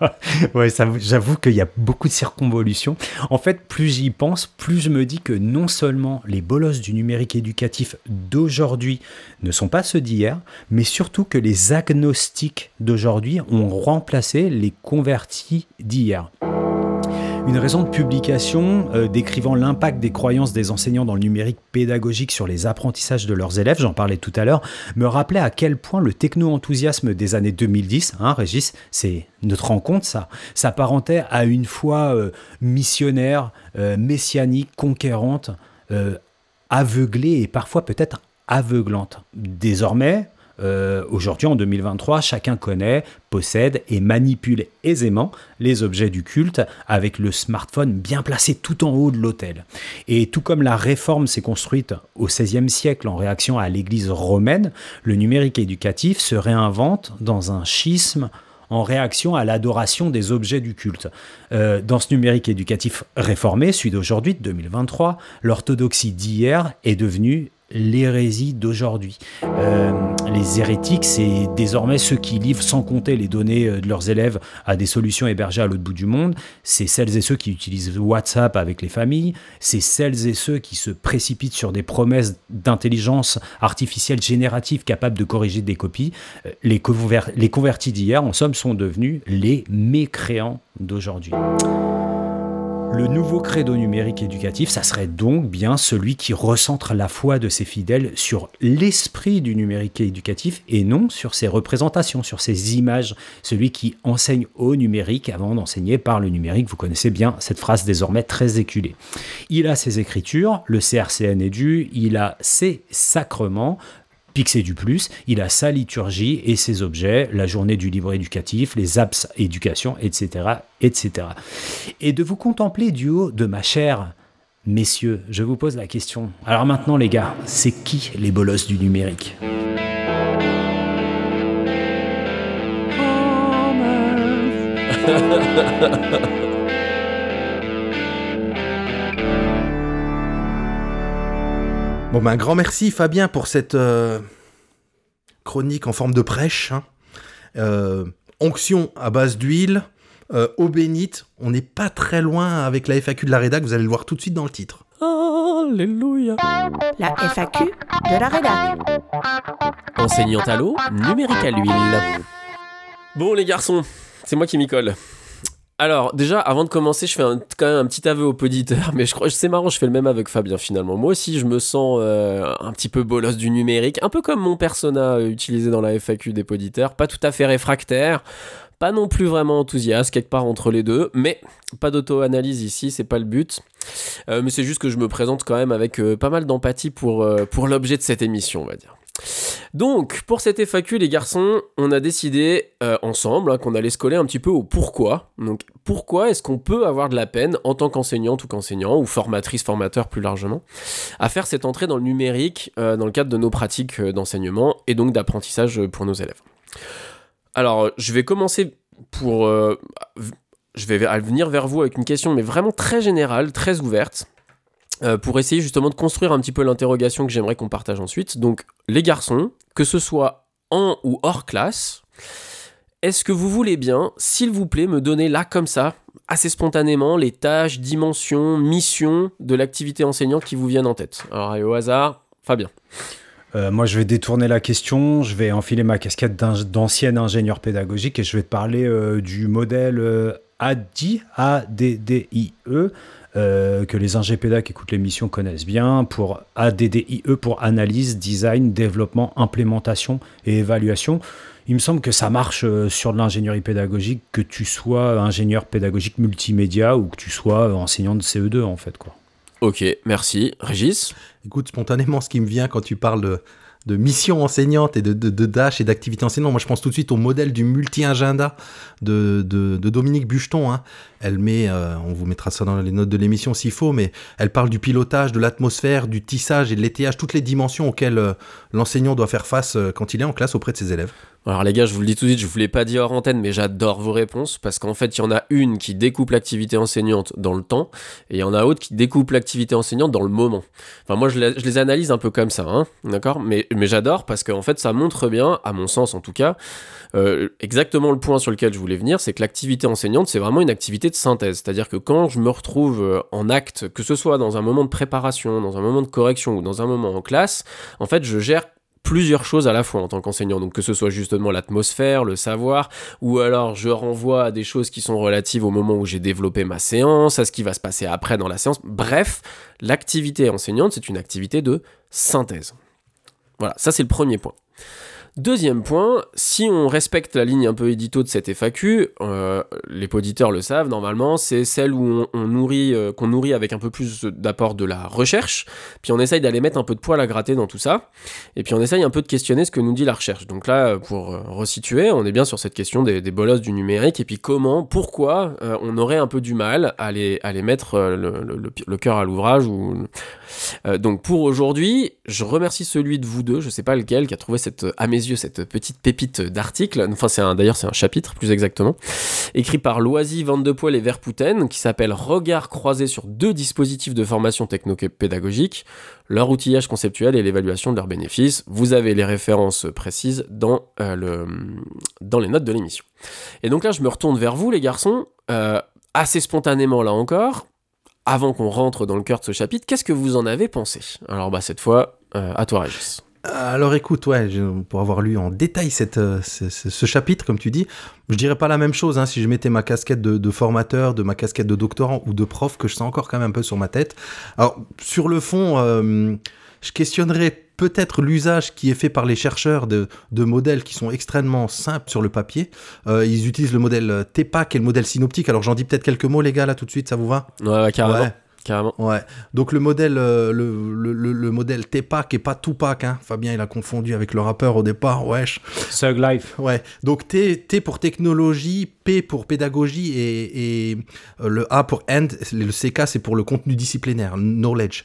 ouais, j'avoue qu'il y a beaucoup de circonvolutions. En fait, plus j'y pense, plus je me dis que non seulement les bolosses du numérique éducatif d'aujourd'hui ne sont pas ceux d'hier, mais surtout que les agnostiques d'aujourd'hui ont remplacé les convertis d'hier. Une de publication euh, décrivant l'impact des croyances des enseignants dans le numérique pédagogique sur les apprentissages de leurs élèves, j'en parlais tout à l'heure, me rappelait à quel point le techno-enthousiasme des années 2010, hein, Régis, c'est notre rencontre, ça, s'apparentait à une foi euh, missionnaire, euh, messianique, conquérante, aveuglée et parfois peut-être aveuglante. Désormais, euh, aujourd'hui, en 2023, chacun connaît, possède et manipule aisément les objets du culte avec le smartphone bien placé tout en haut de l'autel. Et tout comme la réforme s'est construite au XVIe siècle en réaction à l'Église romaine, le numérique éducatif se réinvente dans un schisme en réaction à l'adoration des objets du culte. Euh, dans ce numérique éducatif réformé, celui d'aujourd'hui, 2023, l'orthodoxie d'hier est devenue l'hérésie d'aujourd'hui. Euh, les hérétiques, c'est désormais ceux qui livrent sans compter les données euh, de leurs élèves à des solutions hébergées à l'autre bout du monde. C'est celles et ceux qui utilisent WhatsApp avec les familles. C'est celles et ceux qui se précipitent sur des promesses d'intelligence artificielle générative capables de corriger des copies. Euh, les, les convertis d'hier, en somme, sont devenus les mécréants d'aujourd'hui. Le nouveau credo numérique éducatif, ça serait donc bien celui qui recentre la foi de ses fidèles sur l'esprit du numérique éducatif et non sur ses représentations, sur ses images. Celui qui enseigne au numérique avant d'enseigner par le numérique. Vous connaissez bien cette phrase désormais très éculée. Il a ses écritures, le CRCN est dû, il a ses sacrements, Pixé du Plus, il a sa liturgie et ses objets, la journée du livre éducatif, les apps éducation, etc., etc. Et de vous contempler du haut de ma chère, messieurs, je vous pose la question. Alors maintenant, les gars, c'est qui les bolosses du numérique? Bon, ben, un grand merci Fabien pour cette euh, chronique en forme de prêche. Hein. Euh, onction à base d'huile, euh, eau bénite. On n'est pas très loin avec la FAQ de la rédac, vous allez le voir tout de suite dans le titre. Alléluia. La FAQ de la rédac. Enseignante à l'eau, numérique à l'huile. Bon les garçons, c'est moi qui m'y colle. Alors, déjà, avant de commencer, je fais quand même un petit aveu au poditeur, mais je crois c'est marrant, je fais le même avec Fabien finalement. Moi aussi, je me sens euh, un petit peu bolos du numérique, un peu comme mon persona utilisé dans la FAQ des poditeurs, pas tout à fait réfractaire, pas non plus vraiment enthousiaste, quelque part entre les deux, mais pas d'auto-analyse ici, c'est pas le but. Euh, mais c'est juste que je me présente quand même avec euh, pas mal d'empathie pour, pour l'objet de cette émission, on va dire. Donc, pour cette FAQ, les garçons, on a décidé euh, ensemble hein, qu'on allait se coller un petit peu au pourquoi. Donc, pourquoi est-ce qu'on peut avoir de la peine, en tant qu'enseignante ou qu'enseignant, ou formatrice, formateur plus largement, à faire cette entrée dans le numérique euh, dans le cadre de nos pratiques euh, d'enseignement et donc d'apprentissage pour nos élèves? Alors, je vais commencer pour. je vais venir vers vous avec une question, mais vraiment très générale, très ouverte. Euh, pour essayer justement de construire un petit peu l'interrogation que j'aimerais qu'on partage ensuite. Donc, les garçons, que ce soit en ou hors classe, est-ce que vous voulez bien, s'il vous plaît, me donner là comme ça, assez spontanément, les tâches, dimensions, missions de l'activité enseignante qui vous viennent en tête? Alors, au hasard, Fabien. Euh, moi, je vais détourner la question, je vais enfiler ma casquette d'ancien ingénieur pédagogique et je vais te parler euh, du modèle ADI, A-D-D-I-E, euh, que les ingépédas qui écoutent l'émission connaissent bien, pour ADDIE, pour analyse, design, développement, implémentation et évaluation. Il me semble que ça marche euh, sur de l'ingénierie pédagogique, que tu sois ingénieur pédagogique multimédia ou que tu sois enseignant de CE2 en fait. Quoi. Ok, merci. Régis? Écoute, spontanément, ce qui me vient quand tu parles de, de mission enseignante et de, de, dash et d'activité enseignante. Moi, je pense tout de suite au modèle du multi-agenda de, de, Dominique Bucheton. Hein. Elle met, euh, on vous mettra ça dans les notes de l'émission s'il faut, mais elle parle du pilotage, de l'atmosphère, du tissage et de l'étayage, toutes les dimensions auxquelles euh, l'enseignant doit faire face euh, quand il est en classe auprès de ses élèves. Alors les gars, je vous le dis tout de suite, je vous l'ai pas dit hors antenne, mais j'adore vos réponses parce qu'en fait, il y en a une qui découpe l'activité enseignante dans le temps et il y en a autre qui découpe l'activité enseignante dans le moment. Enfin, moi, je les, analyse un peu comme ça, hein, d'accord? Mais, mais j'adore parce qu'en fait, ça montre bien, à mon sens en tout cas, exactement le point sur lequel je voulais venir, c'est que l'activité enseignante, c'est vraiment une activité de synthèse. C'est-à-dire que quand je me retrouve euh, en acte, que ce soit dans un moment de préparation, dans un moment de correction ou dans un moment en classe, en fait, je gère plusieurs choses à la fois en tant qu'enseignant. Donc que ce soit justement l'atmosphère, le savoir, ou alors je renvoie à des choses qui sont relatives au moment où j'ai développé ma séance, à ce qui va se passer après dans la séance. Bref, l'activité enseignante, c'est une activité de synthèse. Voilà, ça c'est le premier point. Deuxième point, si on respecte la ligne un peu édito de cette FAQ, euh, les auditeurs le savent normalement, c'est celle où on, nourrit, euh, qu'on nourrit avec un peu plus d'apport de la recherche, puis on essaye d'aller mettre un peu de poil à gratter dans tout ça, et puis on essaye un peu de questionner ce que nous dit la recherche. Donc là, pour euh, resituer, on est bien sur cette question des, bolosses du numérique, et puis comment, pourquoi on aurait un peu du mal à les, à les mettre le, cœur à l'ouvrage. Ou... donc pour aujourd'hui, je remercie celui de vous deux, je sais pas lequel, qui a trouvé cette amélioration yeux cette petite pépite d'article, enfin c'est un, d'ailleurs c'est un chapitre plus exactement, écrit par Loisy, Van de Poel et Verpouten, qui s'appelle Regard croisé sur deux dispositifs de formation techno-pédagogique, leur outillage conceptuel et l'évaluation de leurs bénéfices. Vous avez les références précises dans, euh, les notes de l'émission. Et donc là je me retourne vers vous les garçons, euh, assez spontanément là encore, avant qu'on rentre dans le cœur de ce chapitre, qu'est-ce que vous en avez pensé? Alors bah cette fois, euh, à toi Régis. Alors écoute, ouais, pour avoir lu en détail cette, euh, ce, chapitre, comme tu dis, je dirais pas la même chose hein, si je mettais ma casquette de, formateur, de ma casquette de doctorant ou de prof, que je sens encore quand même un peu sur ma tête. Alors, sur le fond, euh, je questionnerais peut-être l'usage qui est fait par les chercheurs de, modèles qui sont extrêmement simples sur le papier. Euh, ils utilisent le modèle TEPAC et le modèle synoptique. Alors j'en dis peut-être quelques mots les gars là tout de suite, ça vous va? Ouais, carrément. Carrément. Ouais. Donc le modèle, euh, le, le, le, modèle T-Pack et pas Tupac, hein. Fabien il a confondu avec le rappeur au départ, wesh. Sug Life. Ouais. Donc T, T pour technologie, P pour pédagogie et, et euh, le A pour end, le CK c'est pour le contenu disciplinaire, knowledge.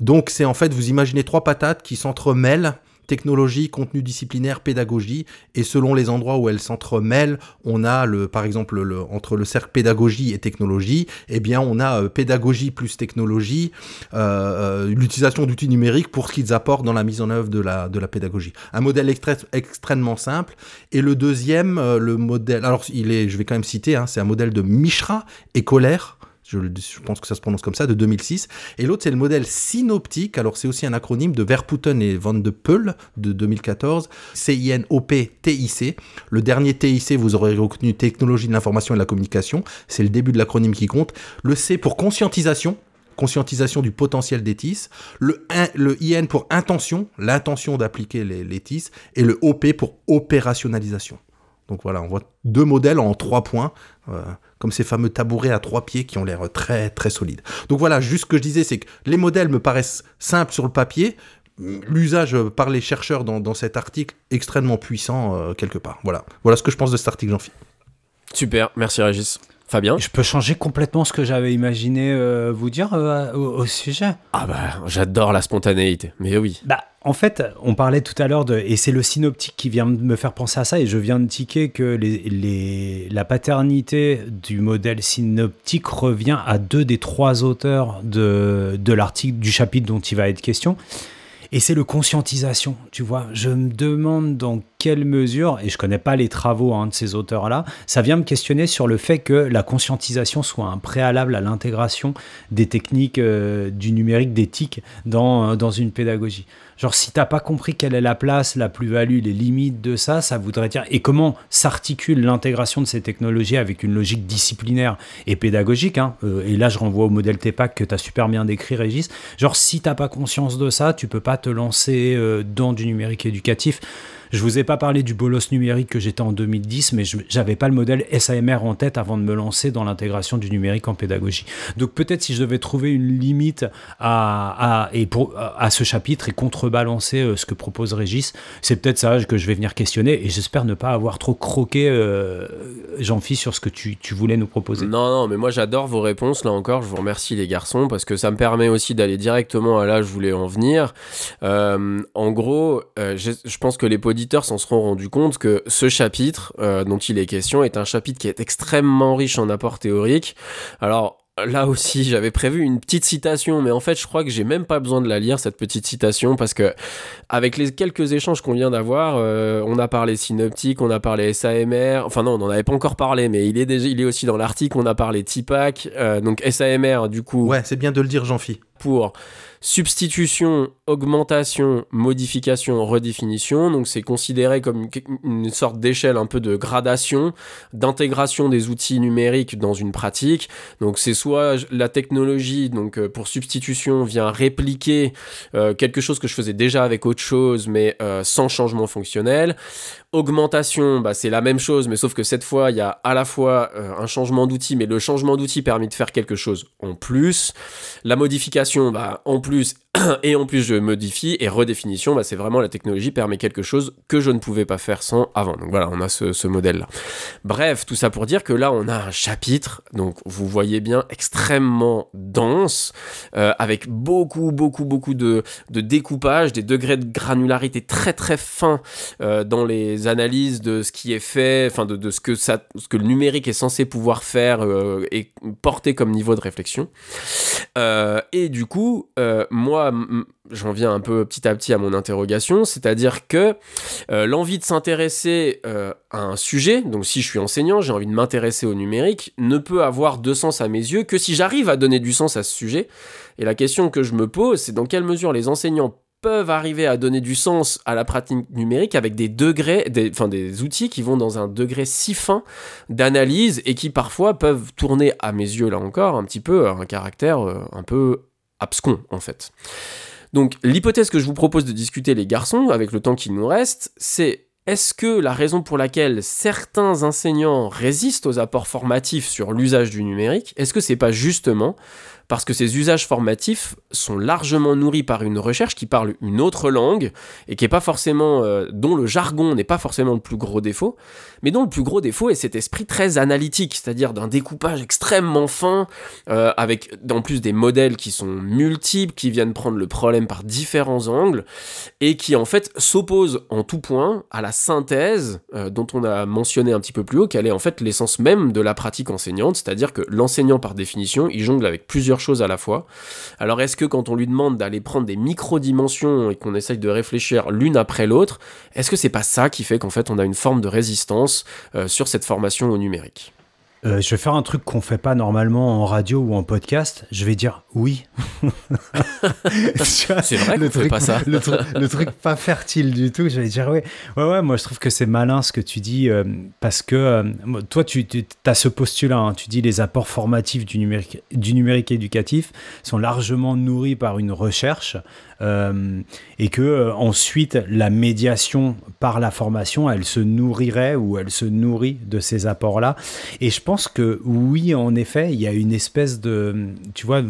Donc c'est en fait, vous imaginez trois patates qui s'entremêlent technologie, contenu disciplinaire, pédagogie. Et selon les endroits où elles s'entremêlent, on a le, par exemple, le, entre le cercle pédagogie et technologie, eh bien, on a euh, pédagogie plus technologie, euh, euh, l'utilisation d'outils numériques pour ce qu'ils apportent dans la mise en œuvre de la, de la pédagogie. Un modèle extrêmement simple. Et le deuxième, le modèle, alors il est, je vais quand même citer, hein, c'est un modèle de Mishra et Colère je, pense que ça se prononce comme ça, de 2006. Et l'autre, c'est le modèle synoptique. Alors, c'est aussi un acronyme de Verputten et Van de Peul de 2014. C-I-N-O-P-T-I-C. Le dernier TIC, vous aurez retenu Technologie de l'information et de la communication. C'est le début de l'acronyme qui compte. Le C pour conscientisation conscientisation du potentiel des TIS, le, le IN pour intention, l'intention d'appliquer les, les TIS, et le OP pour opérationnalisation. Donc voilà, on voit deux modèles en trois points, euh, comme ces fameux tabourets à trois pieds qui ont l'air très très solides. Donc voilà, juste ce que je disais, c'est que les modèles me paraissent simples sur le papier, l'usage par les chercheurs dans, cet article extrêmement puissant euh, quelque part. Voilà. voilà ce que je pense de cet article, Jean-Philippe. Super, merci Régis. Fabien Je peux changer complètement ce que j'avais imaginé euh, vous dire euh, au, au sujet. Ah bah, j'adore la spontanéité, mais oui. Bah, en fait, on parlait tout à l'heure de, et c'est le synoptique qui vient de me faire penser à ça, et je viens de tiquer que les, les- la paternité du modèle synoptique revient à deux des trois auteurs de, de l'article, du chapitre dont il va être question. Et c'est le conscientisation, tu vois. Je me demande dans quelle mesure, et je connais pas les travaux hein, de ces auteurs-là, ça vient me questionner sur le fait que la conscientisation soit un préalable à l'intégration des techniques euh, du numérique, TIC dans, euh, dans une pédagogie. Genre, si t'as pas compris quelle est la place, la plus-value, les limites de ça, ça voudrait dire. Et comment s'articule l'intégration de ces technologies avec une logique disciplinaire et pédagogique. hein. Euh, et là, je renvoie au modèle TEPAC que t'as super bien décrit, Régis. Genre, si t'as pas conscience de ça, tu peux pas te lancer euh, dans du numérique éducatif. Je vous ai pas parlé du bolos numérique que j'étais en 2010, mais j'avais pas le modèle SAMR en tête avant de me lancer dans l'intégration du numérique en pédagogie. Donc peut-être si je devais trouver une limite à, à- et pour, à ce chapitre et contrebalancer euh, ce que propose Régis, c'est peut-être ça que je vais venir questionner et j'espère ne pas avoir trop croqué euh, Jean-Phi sur ce que tu, tu voulais nous proposer. Non, non, mais moi j'adore vos réponses, là encore, je vous remercie les garçons, parce que ça me permet aussi d'aller directement à là où je voulais en venir. Euh, en gros, euh, je je pense que les auditeurs s'en seront rendus compte que ce chapitre euh, dont il est question est un chapitre qui est extrêmement riche en apports théoriques. Alors, Là aussi, j'avais prévu une petite citation, mais en fait, je crois que j'ai même pas besoin de la lire cette petite citation parce que avec les quelques échanges qu'on vient d'avoir, euh, on a parlé synoptique, on a parlé SAMR, enfin non, on n'en avait pas encore parlé, mais il est déjà, il est aussi dans l'article. On a parlé TIPAC, euh, donc SAMR du coup Ouais, c'est bien de le dire, Jean-Phi. pour substitution, augmentation, modification, redéfinition. Donc c'est considéré comme une, sorte d'échelle un peu de gradation, d'intégration des outils numériques dans une pratique. Donc c'est soit la technologie, donc euh, pour substitution, vient répliquer euh, quelque chose que je faisais déjà avec autre chose, mais euh, sans changement fonctionnel. Augmentation, bah, c'est la même chose, mais sauf que cette fois, il y a à la fois euh, un changement d'outil, mais le changement d'outil permet de faire quelque chose en plus. La modification, bah, en plus, et en plus je modifie. Et redéfinition, bah, c'est vraiment la technologie permet quelque chose que je ne pouvais pas faire sans avant. Donc voilà, on a ce, modèle-là. Bref, tout ça pour dire que là, on a un chapitre, donc vous voyez bien, extrêmement dense, euh, avec beaucoup, beaucoup, beaucoup de, découpage, des degrés de granularité très, très fins euh, dans les analyses de ce qui est fait, enfin de, ce, que le numérique est censé pouvoir faire euh, et porter comme niveau de réflexion. Et du coup, moi, j'en viens un peu petit à petit à mon interrogation, c'est-à-dire que euh, l'envie de s'intéresser euh, à un sujet, donc si je suis enseignant, j'ai envie de m'intéresser au numérique, ne peut avoir de sens à mes yeux que si j'arrive à donner du sens à ce sujet. Et la question que je me pose, c'est dans quelle mesure les enseignants peuvent arriver à donner du sens à la pratique numérique avec des degrés, enfin des outils qui vont dans un degré si fin d'analyse et qui parfois peuvent tourner à mes yeux là encore un petit peu un caractère euh, un peu abscon en fait. Donc l'hypothèse que je vous propose de discuter les garçons avec le temps qu'il nous reste, c'est est-ce que la raison pour laquelle certains enseignants résistent aux apports formatifs sur l'usage du numérique, est-ce que c'est pas justement parce que ces usages formatifs sont largement nourris par une recherche qui parle une autre langue et qui est pas forcément euh, dont le jargon n'est pas forcément le plus gros défaut, mais dont le plus gros défaut est cet esprit très analytique, c'est-à-dire d'un découpage extrêmement fin euh, avec en plus des modèles qui sont multiples, qui viennent prendre le problème par différents angles et qui en fait s'opposent en tout point à la synthèse euh, dont on a mentionné un petit peu plus haut, qu'elle est en fait l'essence même de la pratique enseignante, c'est-à-dire que l'enseignant par définition, il jongle avec plusieurs choses à la fois. Alors est-ce que quand on lui demande d'aller prendre des micro-dimensions et qu'on essaye de réfléchir l'une après l'autre, est-ce que c'est pas ça qui fait qu'en fait on a une forme de résistance euh, sur cette formation au numérique Euh, je vais faire un truc qu'on fait pas normalement en radio ou en podcast. Je vais dire oui. C'est vrai le fait truc- pas ça. Le, tru- le truc pas fertile du tout. Je vais dire oui. Ouais, ouais, moi je trouve que c'est malin ce que tu dis euh, parce que euh, toi tu, as ce postulat. hein. tu dis les apports formatifs du numérique, du numérique éducatif sont largement nourris par une recherche euh, et que euh, ensuite la médiation par la formation, elle se nourrirait ou elle se nourrit de ces apports-là. Et je pense que oui, en effet, il y a une espèce de, tu vois,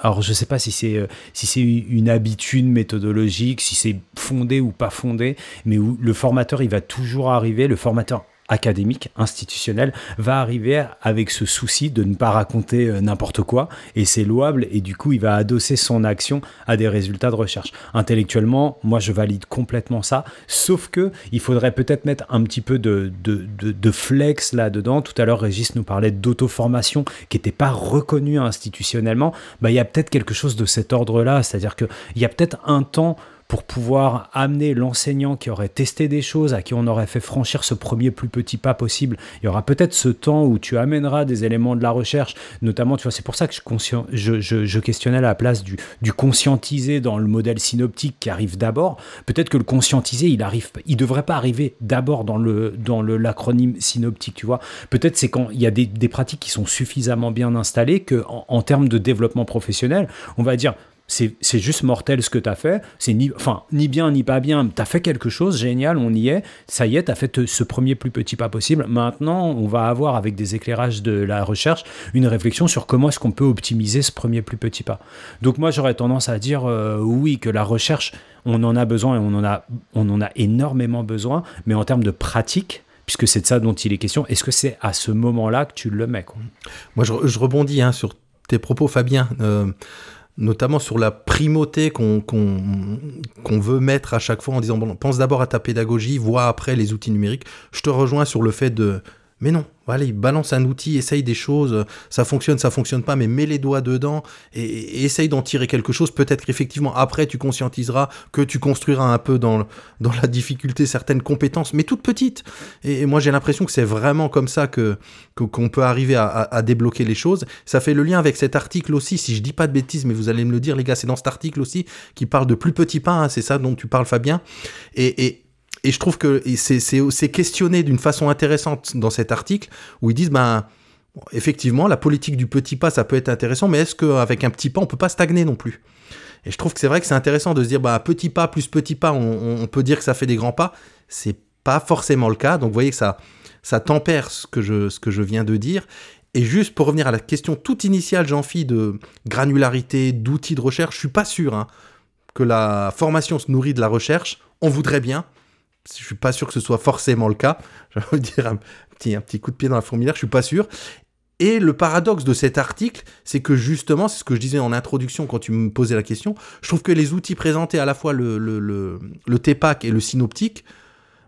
alors je sais pas si c'est euh, si c'est une habitude méthodologique, si c'est fondé ou pas fondé, mais où le formateur, il va toujours arriver, le formateur académique, institutionnel, va arriver avec ce souci de ne pas raconter euh, n'importe quoi, et c'est louable, et du coup, il va adosser son action à des résultats de recherche. Intellectuellement, moi, je valide complètement ça, sauf que il faudrait peut-être mettre un petit peu de, de, de- flex là-dedans. Tout à l'heure, Régis nous parlait d'auto-formation qui n'était pas reconnue institutionnellement. Bah, il y a peut-être quelque chose de cet ordre-là, c'est-à-dire qu'il y a peut-être un temps pour pouvoir amener l'enseignant qui aurait testé des choses, à qui on aurait fait franchir ce premier plus petit pas possible. Il y aura peut-être ce temps où tu amèneras des éléments de la recherche, notamment, tu vois, c'est pour ça que je, questionnais la place du, conscientisé dans le modèle synoptique qui arrive d'abord. Peut-être que le conscientisé, il arrive, il devrait pas arriver d'abord dans le dans le l'acronyme synoptique, tu vois. Peut-être c'est quand il y a des, pratiques qui sont suffisamment bien installées que en termes de développement professionnel, on va dire c'est juste mortel ce que tu as fait. C'est ni, enfin, ni bien ni pas bien. Tu as fait quelque chose, génial, on y est. Ça y est, tu as fait ce premier plus petit pas possible. Maintenant, on va avoir, avec des éclairages de la recherche, une réflexion sur comment est-ce qu'on peut optimiser ce premier plus petit pas. Donc, moi, j'aurais tendance à dire euh, oui, que la recherche, on en a besoin et on en a, on en a énormément besoin. Mais en termes de pratique, puisque c'est de ça dont il est question, est-ce que c'est à ce moment-là que tu le mets Moi, je, je rebondis hein, sur tes propos, Fabien, euh, notamment sur la primauté qu'on veut mettre à chaque fois en disant pense d'abord à ta pédagogie, vois après les outils numériques. Je te rejoins sur le fait de mais non, allez, balance un outil, essaye des choses, ça fonctionne, ça fonctionne pas, mais mets les doigts dedans et, essaye d'en tirer quelque chose. Peut-être qu'effectivement, après, tu conscientiseras, que tu construiras un peu dans, dans la difficulté certaines compétences, mais toutes petites. Et, moi, j'ai l'impression que c'est vraiment comme ça que qu'on peut arriver à débloquer les choses. Ça fait le lien avec cet article aussi, si je dis pas de bêtises, mais vous allez me le dire, les gars, c'est dans cet article aussi qui parle de plus petits pas, hein, c'est ça dont tu parles, Fabien. Et, et, et je trouve que c'est- questionné d'une façon intéressante dans cet article où ils disent, ben, effectivement, la politique du petit pas, ça peut être intéressant, mais est-ce qu'avec un petit pas, on peut pas stagner non plus? Et je trouve que c'est vrai que c'est intéressant de se dire, bah, petit pas plus petit pas, on, on peut dire que ça fait des grands pas. C'est pas forcément le cas. Donc, vous voyez que ça, ça tempère ce que, je, ce que je viens de dire. Et juste pour revenir à la question toute initiale, Jean-Phi, de granularité, d'outils de recherche, je suis pas sûr hein, que la formation se nourrit de la recherche. On voudrait bien. Je suis pas sûr que ce soit forcément le cas. Je vais dire un petit, coup de pied dans la fourmilière, je suis pas sûr. Et le paradoxe de cet article, c'est que justement, c'est ce que je disais en introduction quand tu me posais la question, je trouve que les outils présentés à la fois le, le, et le synoptique,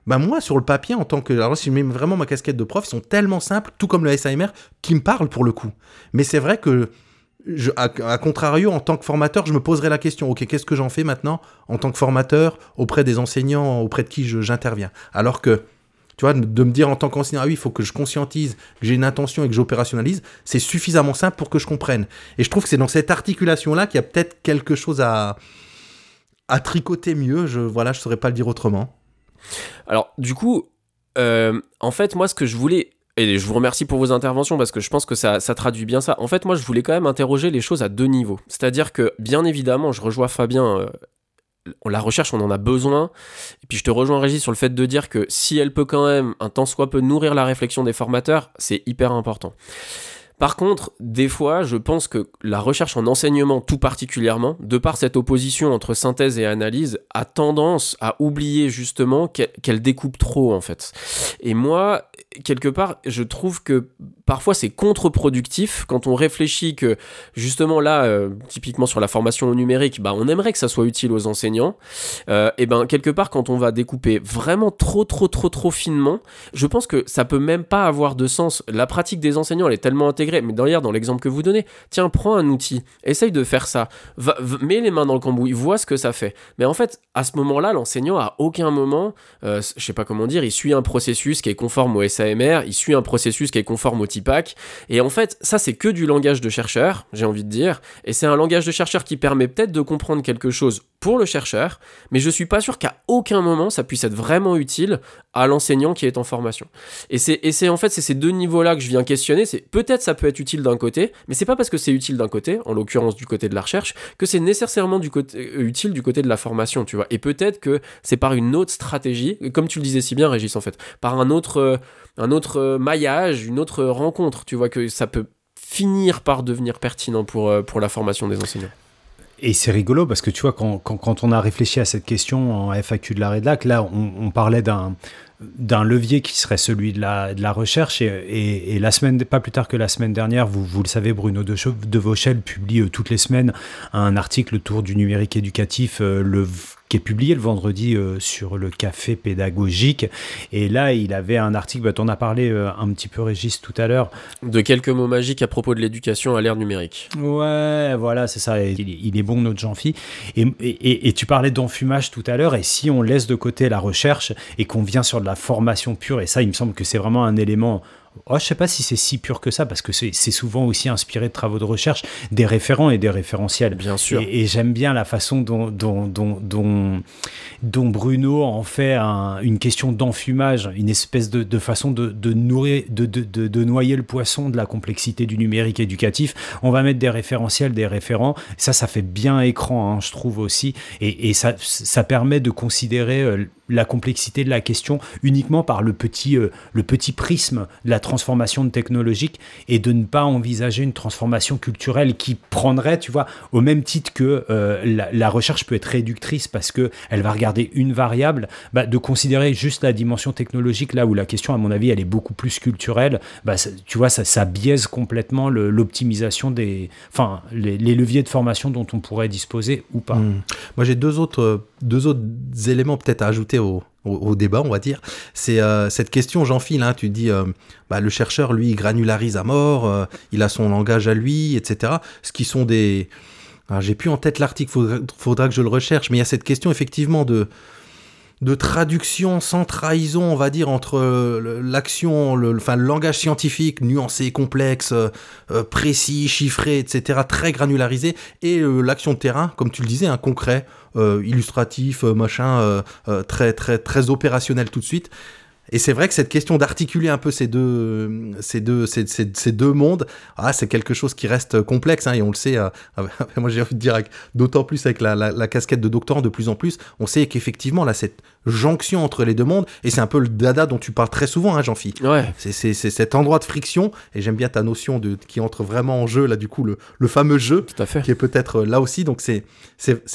bah moi, sur le papier, en tant que. Alors, si je mets vraiment ma casquette de prof, ils sont tellement simples, tout comme le SAMR, qui me parlent pour le coup. Mais c'est vrai que, je, à, contrario, en tant que formateur, je me poserais la question ok, qu'est-ce que j'en fais maintenant en tant que formateur auprès des enseignants auprès de qui j'interviens? Alors que, tu vois, de- de me dire en tant qu'enseignant, ah oui, il faut que je conscientise, que j'ai une intention et que j'opérationnalise, c'est suffisamment simple pour que je comprenne. Et je trouve que c'est dans cette articulation-là qu'il y a peut-être quelque chose à, à tricoter mieux. Je, voilà, je saurais pas le dire autrement. Alors, du coup, euh, en fait, moi, ce que je voulais. Et je vous remercie pour vos interventions parce que je pense que ça, ça traduit bien ça. En fait, moi, je voulais quand même interroger les choses à deux niveaux. C'est-à-dire que, bien évidemment, je rejoins Fabien. euh, la recherche, on en a besoin. Et puis, je te rejoins, Régis, sur le fait de dire que si elle peut quand même, un tant soit peu, nourrir la réflexion des formateurs, c'est hyper important. Par contre, des fois, je pense que la recherche en enseignement tout particulièrement, de par cette opposition entre synthèse et analyse, a tendance à oublier justement qu'elle découpe trop en fait. Et moi, quelque part, je trouve que parfois c'est contre-productif quand on réfléchit que justement là, euh, typiquement sur la formation au numérique, bah, on aimerait que ça soit utile aux enseignants. Euh, et ben quelque part, quand on va découper vraiment trop, trop, trop, trop finement, je pense que ça peut même pas avoir de sens. La pratique des enseignants, elle est tellement intégrée. Mais d'ailleurs, dans l'exemple que vous donnez, tiens, prends un outil, essaye de faire ça, va, mets les mains dans le cambouis, vois ce que ça fait. Mais en fait, à ce moment-là, l'enseignant, à aucun moment, euh, je sais pas comment dire, il suit un processus qui est conforme au SAMR, il suit un processus qui est conforme au TIPAC. Et en fait, ça, c'est que du langage de chercheur, j'ai envie de dire. Et c'est un langage de chercheur qui permet peut-être de comprendre quelque chose pour le chercheur, mais je suis pas sûr qu'à aucun moment ça puisse être vraiment utile à l'enseignant qui est en formation. Et c'est, en fait c'est ces deux niveaux-là que je viens questionner. C'est peut-être ça peut être utile d'un côté, mais c'est pas parce que c'est utile d'un côté, en l'occurrence du côté de la recherche, que c'est nécessairement euh, utile du côté de la formation, tu vois. Et peut-être que c'est par une autre stratégie, comme tu le disais si bien, Régis, en fait, par un autre, euh, un autre euh, maillage, une autre rencontre, tu vois, que ça peut finir par devenir pertinent pour, euh, pour la formation des enseignants. Et c'est rigolo parce que tu vois, quand, quand, quand, on a réfléchi à cette question en FAQ de la rédac, là, on, on parlait d'un d'un levier qui serait celui de la, de la recherche. Et, et, la semaine, pas plus tard que la semaine dernière, vous, vous le savez, Bruno de, de Vauchel publie euh, toutes les semaines un article autour du numérique éducatif, le qui est publié le vendredi euh, sur le café pédagogique. Et là, il avait un article, bah, tu en as parlé euh, un petit peu, Régis, tout à l'heure. De quelques mots magiques à propos de l'éducation à l'ère numérique. Ouais, voilà, c'est ça. Il, il, est bon, notre Jean-Phi. Et, et, et, tu parlais d'enfumage tout à l'heure. Et si on laisse de côté la recherche et qu'on vient sur de la formation pure, et ça, il me semble que c'est vraiment un élément Oh, je sais pas si c'est si pur que ça, parce que c'est souvent aussi inspiré de travaux de recherche, des référents et des référentiels. Bien sûr. Et, et j'aime bien la façon dont, dont, dont, dont, dont Bruno en fait un, une question d'enfumage, une espèce de, de façon de, de nourrir, de, de, de, noyer le poisson de la complexité du numérique éducatif. On va mettre des référentiels, des référents. Ça, ça fait bien écran, hein, je trouve aussi. Et, et ça, ça permet de considérer euh, la complexité de la question uniquement par le petit, euh, le petit prisme de la transformation technologique et de ne pas envisager une transformation culturelle qui prendrait, tu vois, au même titre que euh, la, recherche peut être réductrice parce que elle va regarder une variable, bah, de considérer juste la dimension technologique là où la question, à mon avis, elle est beaucoup plus culturelle, bah, tu vois, ça, ça biaise complètement l'optimisation des, enfin, les, leviers de formation dont on pourrait disposer ou pas. Mmh. Moi, j'ai deux autres, deux autres éléments peut-être à ajouter au, débat, on va dire. C'est euh, cette question, Jean-Phil, hein, tu dis, euh, bah, le chercheur, lui, il granularise à mort, euh, il a son langage à lui, etc. Ce qui sont des... J'ai plus en tête l'article, faudra, faudra que je le recherche, mais il y a cette question, effectivement, de de traduction sans trahison, on va dire, entre l'action, le, enfin, le langage scientifique nuancé, complexe, euh, précis, chiffré, etc., très granularisé, et euh, l'action de terrain, comme tu le disais, un concret, euh, illustratif, machin, très, très, très opérationnel tout de suite. Et c'est vrai que cette question d'articuler un peu ces deux, ces deux, ces, ces, ces deux mondes, ah, c'est quelque chose qui reste complexe, hein, et on le sait, euh, moi j'ai envie de dire, d'autant plus avec la, la, la, casquette de doctorant de plus en plus, on sait qu'effectivement, là, cette jonction entre les deux mondes, et c'est un peu le dada dont tu parles très souvent, hein, Jean-Philippe. Ouais. C'est cet endroit de friction, et j'aime bien ta notion de, qui entre vraiment en jeu, là, du coup, le, le fameux jeu, Tout à fait. qui est peut-être là aussi, donc c'est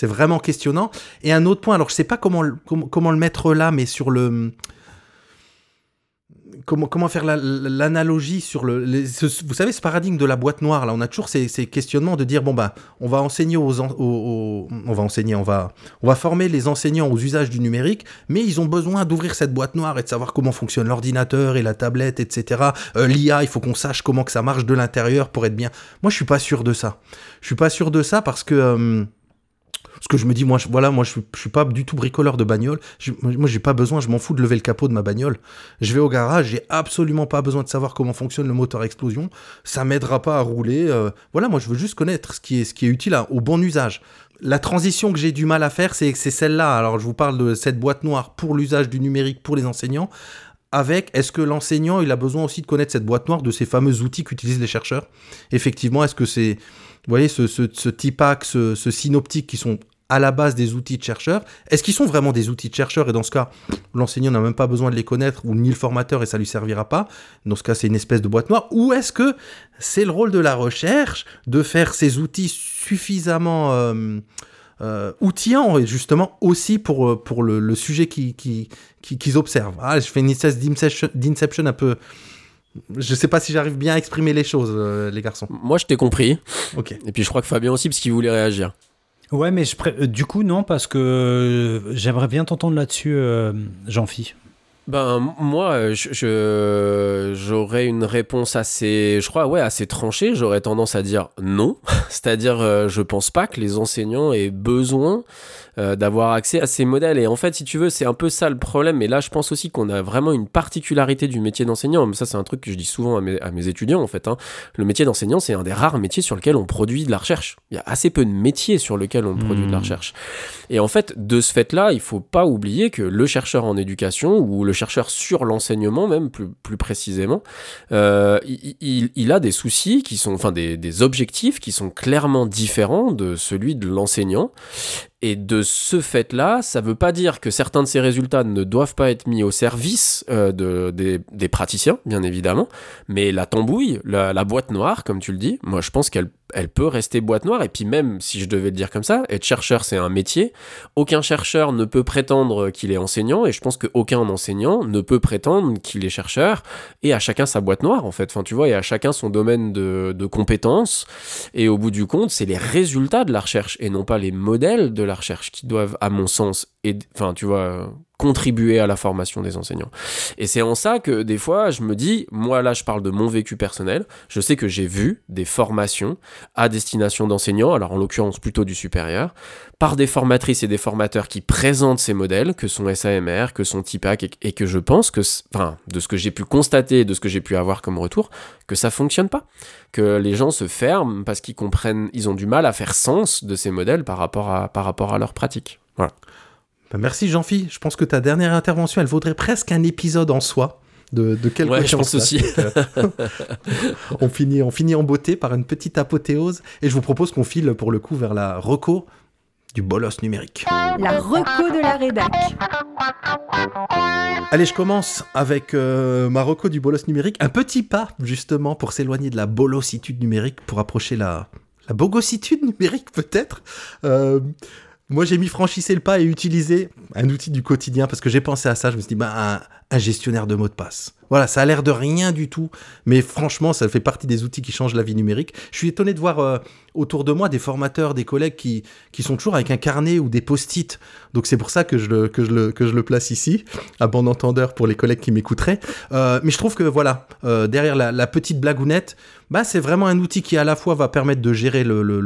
vraiment questionnant. Et un autre point, alors je sais pas comment, comment, comment le mettre là, mais sur le comment, faire l'analogie la, sur le. Vous savez, ce paradigme de la boîte noire, là, on a toujours ces, ces questionnements de dire bon, bah, on va enseigner aux, On va enseigner, on va, on va former les enseignants aux usages du numérique, mais ils ont besoin d'ouvrir cette boîte noire et de savoir comment fonctionne l'ordinateur et la tablette, etc. Euh, L'IA, il faut qu'on sache comment que ça marche de l'intérieur pour être bien. Moi, je suis pas sûr de ça. Je suis pas sûr de ça parce que. Euh, parce que je me dis, moi, je, voilà, moi, je, suis pas du tout bricoleur de bagnole. Je, moi, j'ai pas besoin, je m'en fous de lever le capot de ma bagnole. Je vais au garage, j'ai absolument pas besoin de savoir comment fonctionne le moteur explosion. Ça m'aidera pas à rouler. Euh, voilà, moi, je veux juste connaître ce qui est, utile au bon usage. La transition que j'ai du mal à faire, c'est celle-là. Alors, je vous parle de cette boîte noire pour l'usage du numérique pour les enseignants avec est-ce que l'enseignant il a besoin aussi de connaître cette boîte noire de ces fameux outils qu'utilisent les chercheurs? Effectivement, est-ce que c'est, vous voyez, ce, ce, ce TIPAC, ce, ce synoptique qui sont à la base des outils de chercheurs. Est-ce qu'ils sont vraiment des outils de chercheurs? Et dans ce cas, l'enseignant n'a même pas besoin de les connaître ou ni le formateur et ça lui servira pas. Dans ce cas, c'est une espèce de boîte noire. Ou est-ce que c'est le rôle de la recherche de faire ces outils suffisamment euh, euh, outillants justement aussi pour, pour le, le sujet qu'ils qui, qui, qui observent? Ah, je fais une espèce d'inception un peu je sais pas si j'arrive bien à exprimer les choses, euh, les garçons. Moi, je t'ai compris. Ok. Et puis, je crois que Fabien aussi, parce qu'il voulait réagir. Ouais, mais je pré... du coup, non, parce que j'aimerais bien t'entendre là-dessus, euh, Jean-Phi. Ben moi, je j'aurais une réponse assez, je crois, ouais, assez tranchée. J'aurais tendance à dire non, c'est-à-dire, euh, je pense pas que les enseignants aient besoin euh, d'avoir accès à ces modèles. Et en fait, si tu veux, c'est un peu ça le problème. Et là, je pense aussi qu'on a vraiment une particularité du métier d'enseignant. Mais ça, c'est un truc que je dis souvent à mes, à mes étudiants, en fait. hein. Le métier d'enseignant, c'est un des rares métiers sur lequel on produit de la recherche. Il y a assez peu de métiers sur lesquels on produit de la Hmm. recherche. Et en fait, de ce fait-là, il faut pas oublier que le chercheur en éducation, ou le chercheur sur l'enseignement même, plus, plus précisément, euh, il, il- il a des soucis qui sont, enfin des, des objectifs qui sont clairement différents de celui de l'enseignant. Et de ce fait-là, ça veut pas dire que certains de ces résultats ne doivent pas être mis au service euh, de, des, praticiens, bien évidemment, mais la tambouille, la boîte noire, comme tu le dis, moi je pense qu'elle elle peut rester boîte noire. Et puis même, si je devais le dire comme ça, être chercheur, c'est un métier. Aucun chercheur ne peut prétendre qu'il est enseignant, et je pense qu'aucun enseignant ne peut prétendre qu'il est chercheur, et à chacun sa boîte noire, en fait. Enfin, tu vois, et à chacun son domaine de, de compétences. Et au bout du compte, c'est les résultats de la recherche, et non pas les modèles de la recherche qui doivent, à mon sens, enfin, tu vois, contribuer à la formation des enseignants. Et c'est en ça que des fois, je me dis, moi là, je parle de mon vécu personnel. Je sais que j'ai vu des formations à destination d'enseignants, alors en l'occurrence plutôt du supérieur, par des formatrices et des formateurs qui présentent ces modèles, que sont SAMR, que sont TIPAC, et, et que je pense que, enfin, de ce que j'ai pu constater, de ce que j'ai pu avoir comme retour, que ça fonctionne pas, que les gens se ferment parce qu'ils comprennent, ils ont du mal à faire sens de ces modèles par rapport à, par rapport à leur pratique. Voilà. Bah, merci Jean-Phi. Je pense que ta dernière intervention, elle vaudrait presque un épisode en soi. De, de quelques Ouais, je pense aussi. on, finit, on finit en beauté par une petite apothéose. Et je vous propose qu'on file pour le coup vers la reco du bolos numérique. La reco de la rédac. Allez, je commence avec euh, ma reco du bolos numérique. Un petit pas, justement, pour s'éloigner de la bolositude numérique, pour approcher la, la bogossitude numérique, peut-être. Euh, moi, j'ai mis franchissez le pas et utiliser un outil du quotidien parce que j'ai pensé à ça. Je me suis dit, bah, un, gestionnaire de mots de passe. Voilà, ça a l'air de rien du tout, mais franchement, ça fait partie des outils qui changent la vie numérique. Je suis étonné de voir euh, autour de moi des formateurs, des collègues qui, qui sont toujours avec un carnet ou des post-it. Donc c'est pour ça que je, le, que, je le, que je le place ici, à bon entendeur pour les collègues qui m'écouteraient. Euh, mais je trouve que voilà, euh, derrière la, petite blagounette, bah, c'est vraiment un outil qui à la fois va permettre de gérer le, le,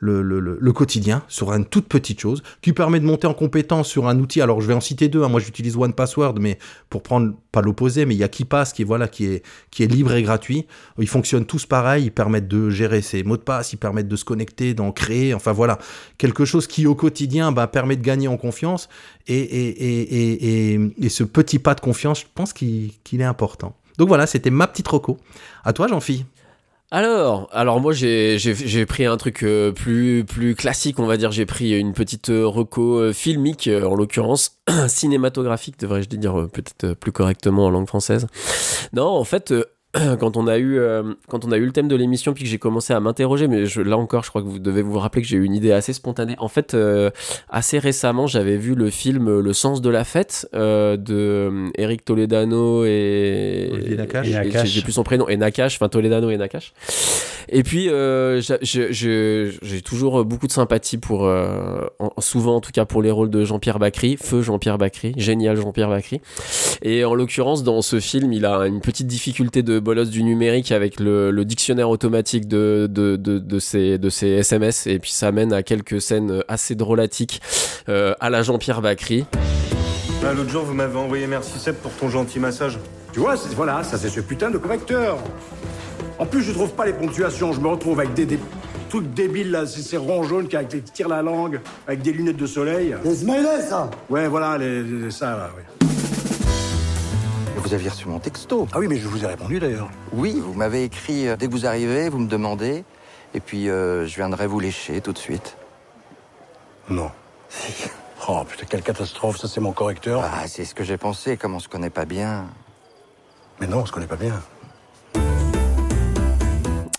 le, quotidien sur une toute petite chose, qui permet de monter en compétence sur un outil. Alors je vais en citer deux. hein. Moi j'utilise One Password, mais pour prendre pas l'opposé, mais il y a qui est voilà qui est qui est libre et gratuit. Ils fonctionnent tous pareil. Ils permettent de gérer ses mots de passe, ils permettent de se connecter, d'en créer. Enfin voilà, quelque chose qui au quotidien bah, permet de gagner en confiance. Et, et, et, et, ce petit pas de confiance, je pense qu'il est important. Donc voilà, c'était ma petite reco. À toi, Jean-Phi. Alors, alors moi j'ai pris un truc euh, plus plus classique, on va dire. J'ai pris une petite euh, reco euh, filmique, en l'occurrence cinématographique, devrais-je dire peut-être plus correctement en langue française. Non, en fait. quand on a eu euh, quand on a eu le thème de l'émission puis que j'ai commencé à m'interroger mais je, là encore je crois que vous devez vous rappeler que j'ai eu une idée assez spontanée en fait euh, assez récemment j'avais vu le film euh, Le sens de la fête euh, de Eric Toledano et Olivier Nakache. et- j'ai plus son prénom et Nakache enfin Toledano et Nakache et puis, euh, j'ai toujours beaucoup de sympathie pour, euh, en- souvent en tout cas pour les rôles de Jean-Pierre Bacry, feu Jean-Pierre Bacry, génial Jean-Pierre Bacry. Et en l'occurrence, dans ce film, il a une petite difficulté de bolos du numérique avec le, le dictionnaire automatique de, de, de, de, ses, de ses SMS. Et puis ça mène à quelques scènes assez drôlatiques euh, à la Jean-Pierre Bacry. Ah, L'autre jour, vous m'avez envoyé merci Seb pour ton gentil massage. Tu vois, c'est- voilà, ça c'est ce putain de correcteur. En plus, je trouve pas les ponctuations. Je me retrouve avec des, des trucs débiles là, c'est ces ronds jaunes qui avec les tire la langue, avec des lunettes de soleil. Les smileys, ça Ouais, voilà, les, les- ça là, oui. Vous aviez reçu mon texto. Ah oui, mais je vous ai répondu d'ailleurs. Oui, vous m'avez écrit euh, dès que vous arrivez, vous me demandez, et puis euh, je viendrai vous lécher tout de suite. Non. Oh putain, quelle catastrophe, ça c'est mon correcteur. Ah, c'est ce que j'ai pensé, comme on se connaît pas bien. Mais non, on se connaît pas bien.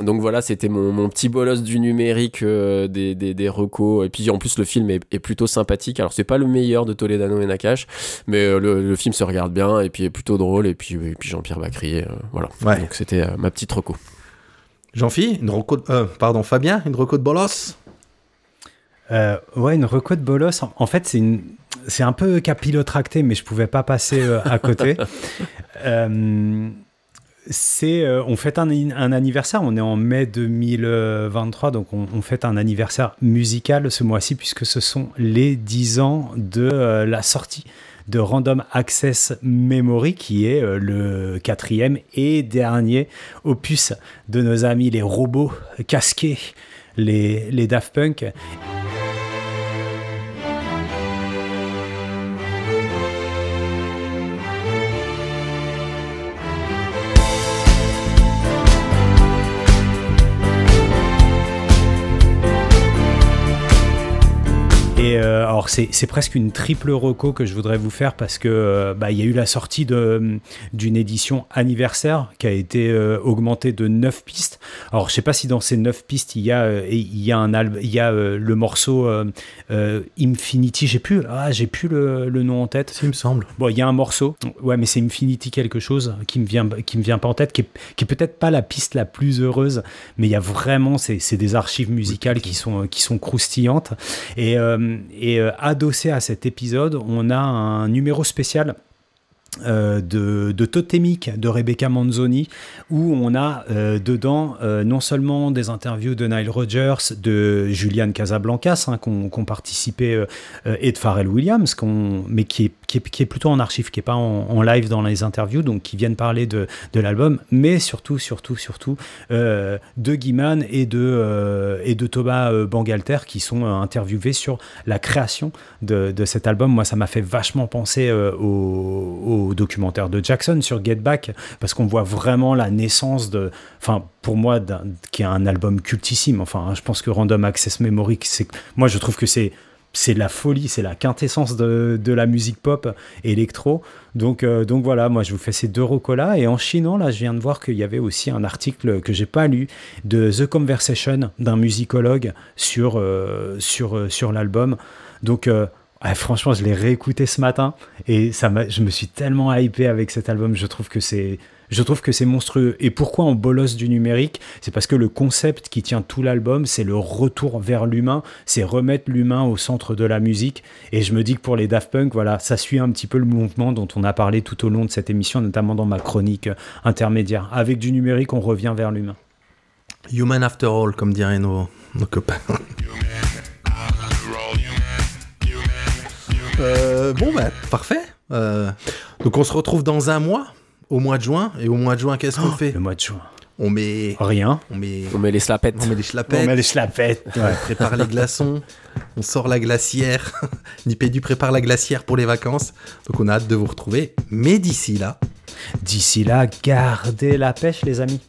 Donc voilà, c'était mon, mon petit bolos du numérique euh, des, des, des recos. Et puis en plus, le film est, est plutôt sympathique. Alors, c'est pas le meilleur de Toledano et Nakache, mais euh, le, le film se regarde bien et puis est plutôt drôle. Et puis, et puis Jean-Pierre Bacry, euh, voilà. Ouais. Donc c'était euh, ma petite reco. Jean-Phi, une reco de- euh, pardon, Fabien, une reco de bolos? Euh, ouais, une reco de bolos. En, en fait, c'est une, c'est un peu capillotracté, mais je pouvais pas passer euh, à côté. C'est, euh, on fête un, un anniversaire, on est en mai 2023, donc on, on fête un anniversaire musical ce mois-ci, puisque ce sont les 10 ans de euh, la sortie de Random Access Memory, qui est euh, le quatrième et dernier opus de nos amis les robots casqués, les, les Daft Punk. Euh, alors c'est c'est presque une triple reco que je voudrais vous faire parce que euh, bah, il y a eu la sortie de d'une édition anniversaire qui a été euh, augmentée de 9 pistes. Alors je sais pas si dans ces 9 pistes il y a euh, il y a un il y a euh, le morceau euh, euh, Infinity, j'ai plus ah j'ai plus le, le nom en tête. Il me semble. Bon, il y a un morceau. Ouais, mais c'est Infinity quelque chose qui me vient qui me vient pas en tête qui est, qui est peut-être pas la piste la plus heureuse, mais il y a vraiment c'est c'est des archives musicales qui sont qui sont croustillantes et euh, et euh, adossé à cet épisode, on a un numéro spécial euh, de, Totémique de Rebecca Manzoni où on a euh, dedans non seulement des interviews de Nile Rodgers, de Julian Casablancas hein, qu'on euh, euh, et de Pharrell Williams, mais qui est, qui, est, plutôt en archive, qui est pas en, live dans les interviews, donc qui viennent parler de, l'album, mais surtout, surtout, surtout euh, de Guiman et de, euh, et de Thomas euh, Bangalter qui sont interviewés sur la création de, cet album. Moi, ça m'a fait vachement penser au, documentaire de Jackson sur Get Back, parce qu'on voit vraiment la naissance de, enfin, pour moi, qui est un album cultissime. Enfin, je pense que Random Access Memory, moi, je trouve que c'est c'est la folie, c'est la quintessence de, de la musique pop électro. Donc, euh, donc voilà, moi je vous fais ces deux recos-là. Et en chinant, là, je viens de voir qu'il y avait aussi un article que j'ai pas lu de The Conversation d'un musicologue sur, euh, sur, euh, sur l'album. Donc, franchement, je l'ai réécouté ce matin et ça je me suis tellement hypé avec cet album. Je trouve que c'est. Je trouve que c'est monstrueux. Et pourquoi on bolosse du numérique? C'est parce que le concept qui tient tout l'album, c'est le retour vers l'humain, c'est remettre l'humain au centre de la musique. Et je me dis que pour les Daft Punk, voilà, ça suit un petit peu le mouvement dont on a parlé tout au long de cette émission, notamment dans ma chronique euh, intermédiaire. Avec du numérique, on revient vers l'humain. Human after all, comme diraient nos, nos copains. Euh, bon, bah, parfait. Euh, donc, on se retrouve dans un mois, au mois de juin. Et au mois de juin, qu'est-ce qu'on fait Le mois de juin. On met. Rien. On met. On met les slapettes. On met les schlapettes. On met les. On prépare les glaçons. On sort la glacière. Nipédu prépare la glacière pour les vacances. Donc, on a hâte de vous retrouver. Mais d'ici là. D'ici là, gardez la pêche, les amis.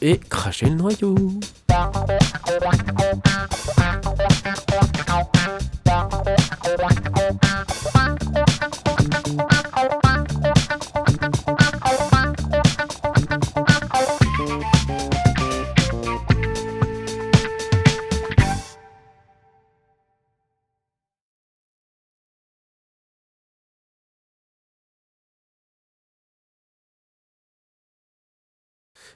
Et crachez le noyau.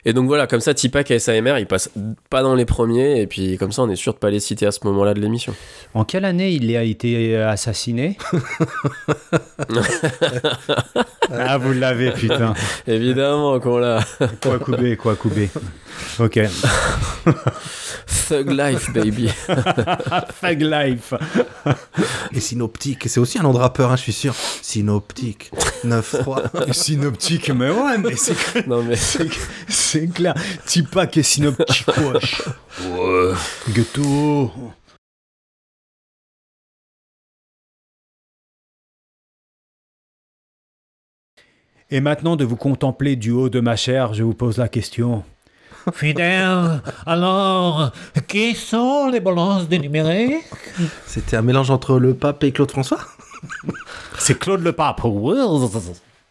Et donc voilà, comme ça, Tipak et SAMR, ils passent pas dans les premiers, et puis comme ça, on est sûr de pas les citer à ce moment-là de l'émission. En quelle année il a été assassiné? Ah, vous l'avez, putain. Évidemment qu'on l'a. Quoi couper, quoi couper. Ok. Thug Life, baby. Thug Life. Et Synoptique, c'est aussi un nom de rappeur, hein, je suis sûr. Synoptique, 9-3. Synoptique, mais ouais, mais c'est Non, mais. C'est clair. Tipak et wesh. Ouais. Ghetto. Et maintenant de vous contempler du haut de ma chair, je vous pose la question. Fidèle, alors, qui sont les balances du numérique C'était un mélange entre le pape et Claude François? C'est Claude le Pape.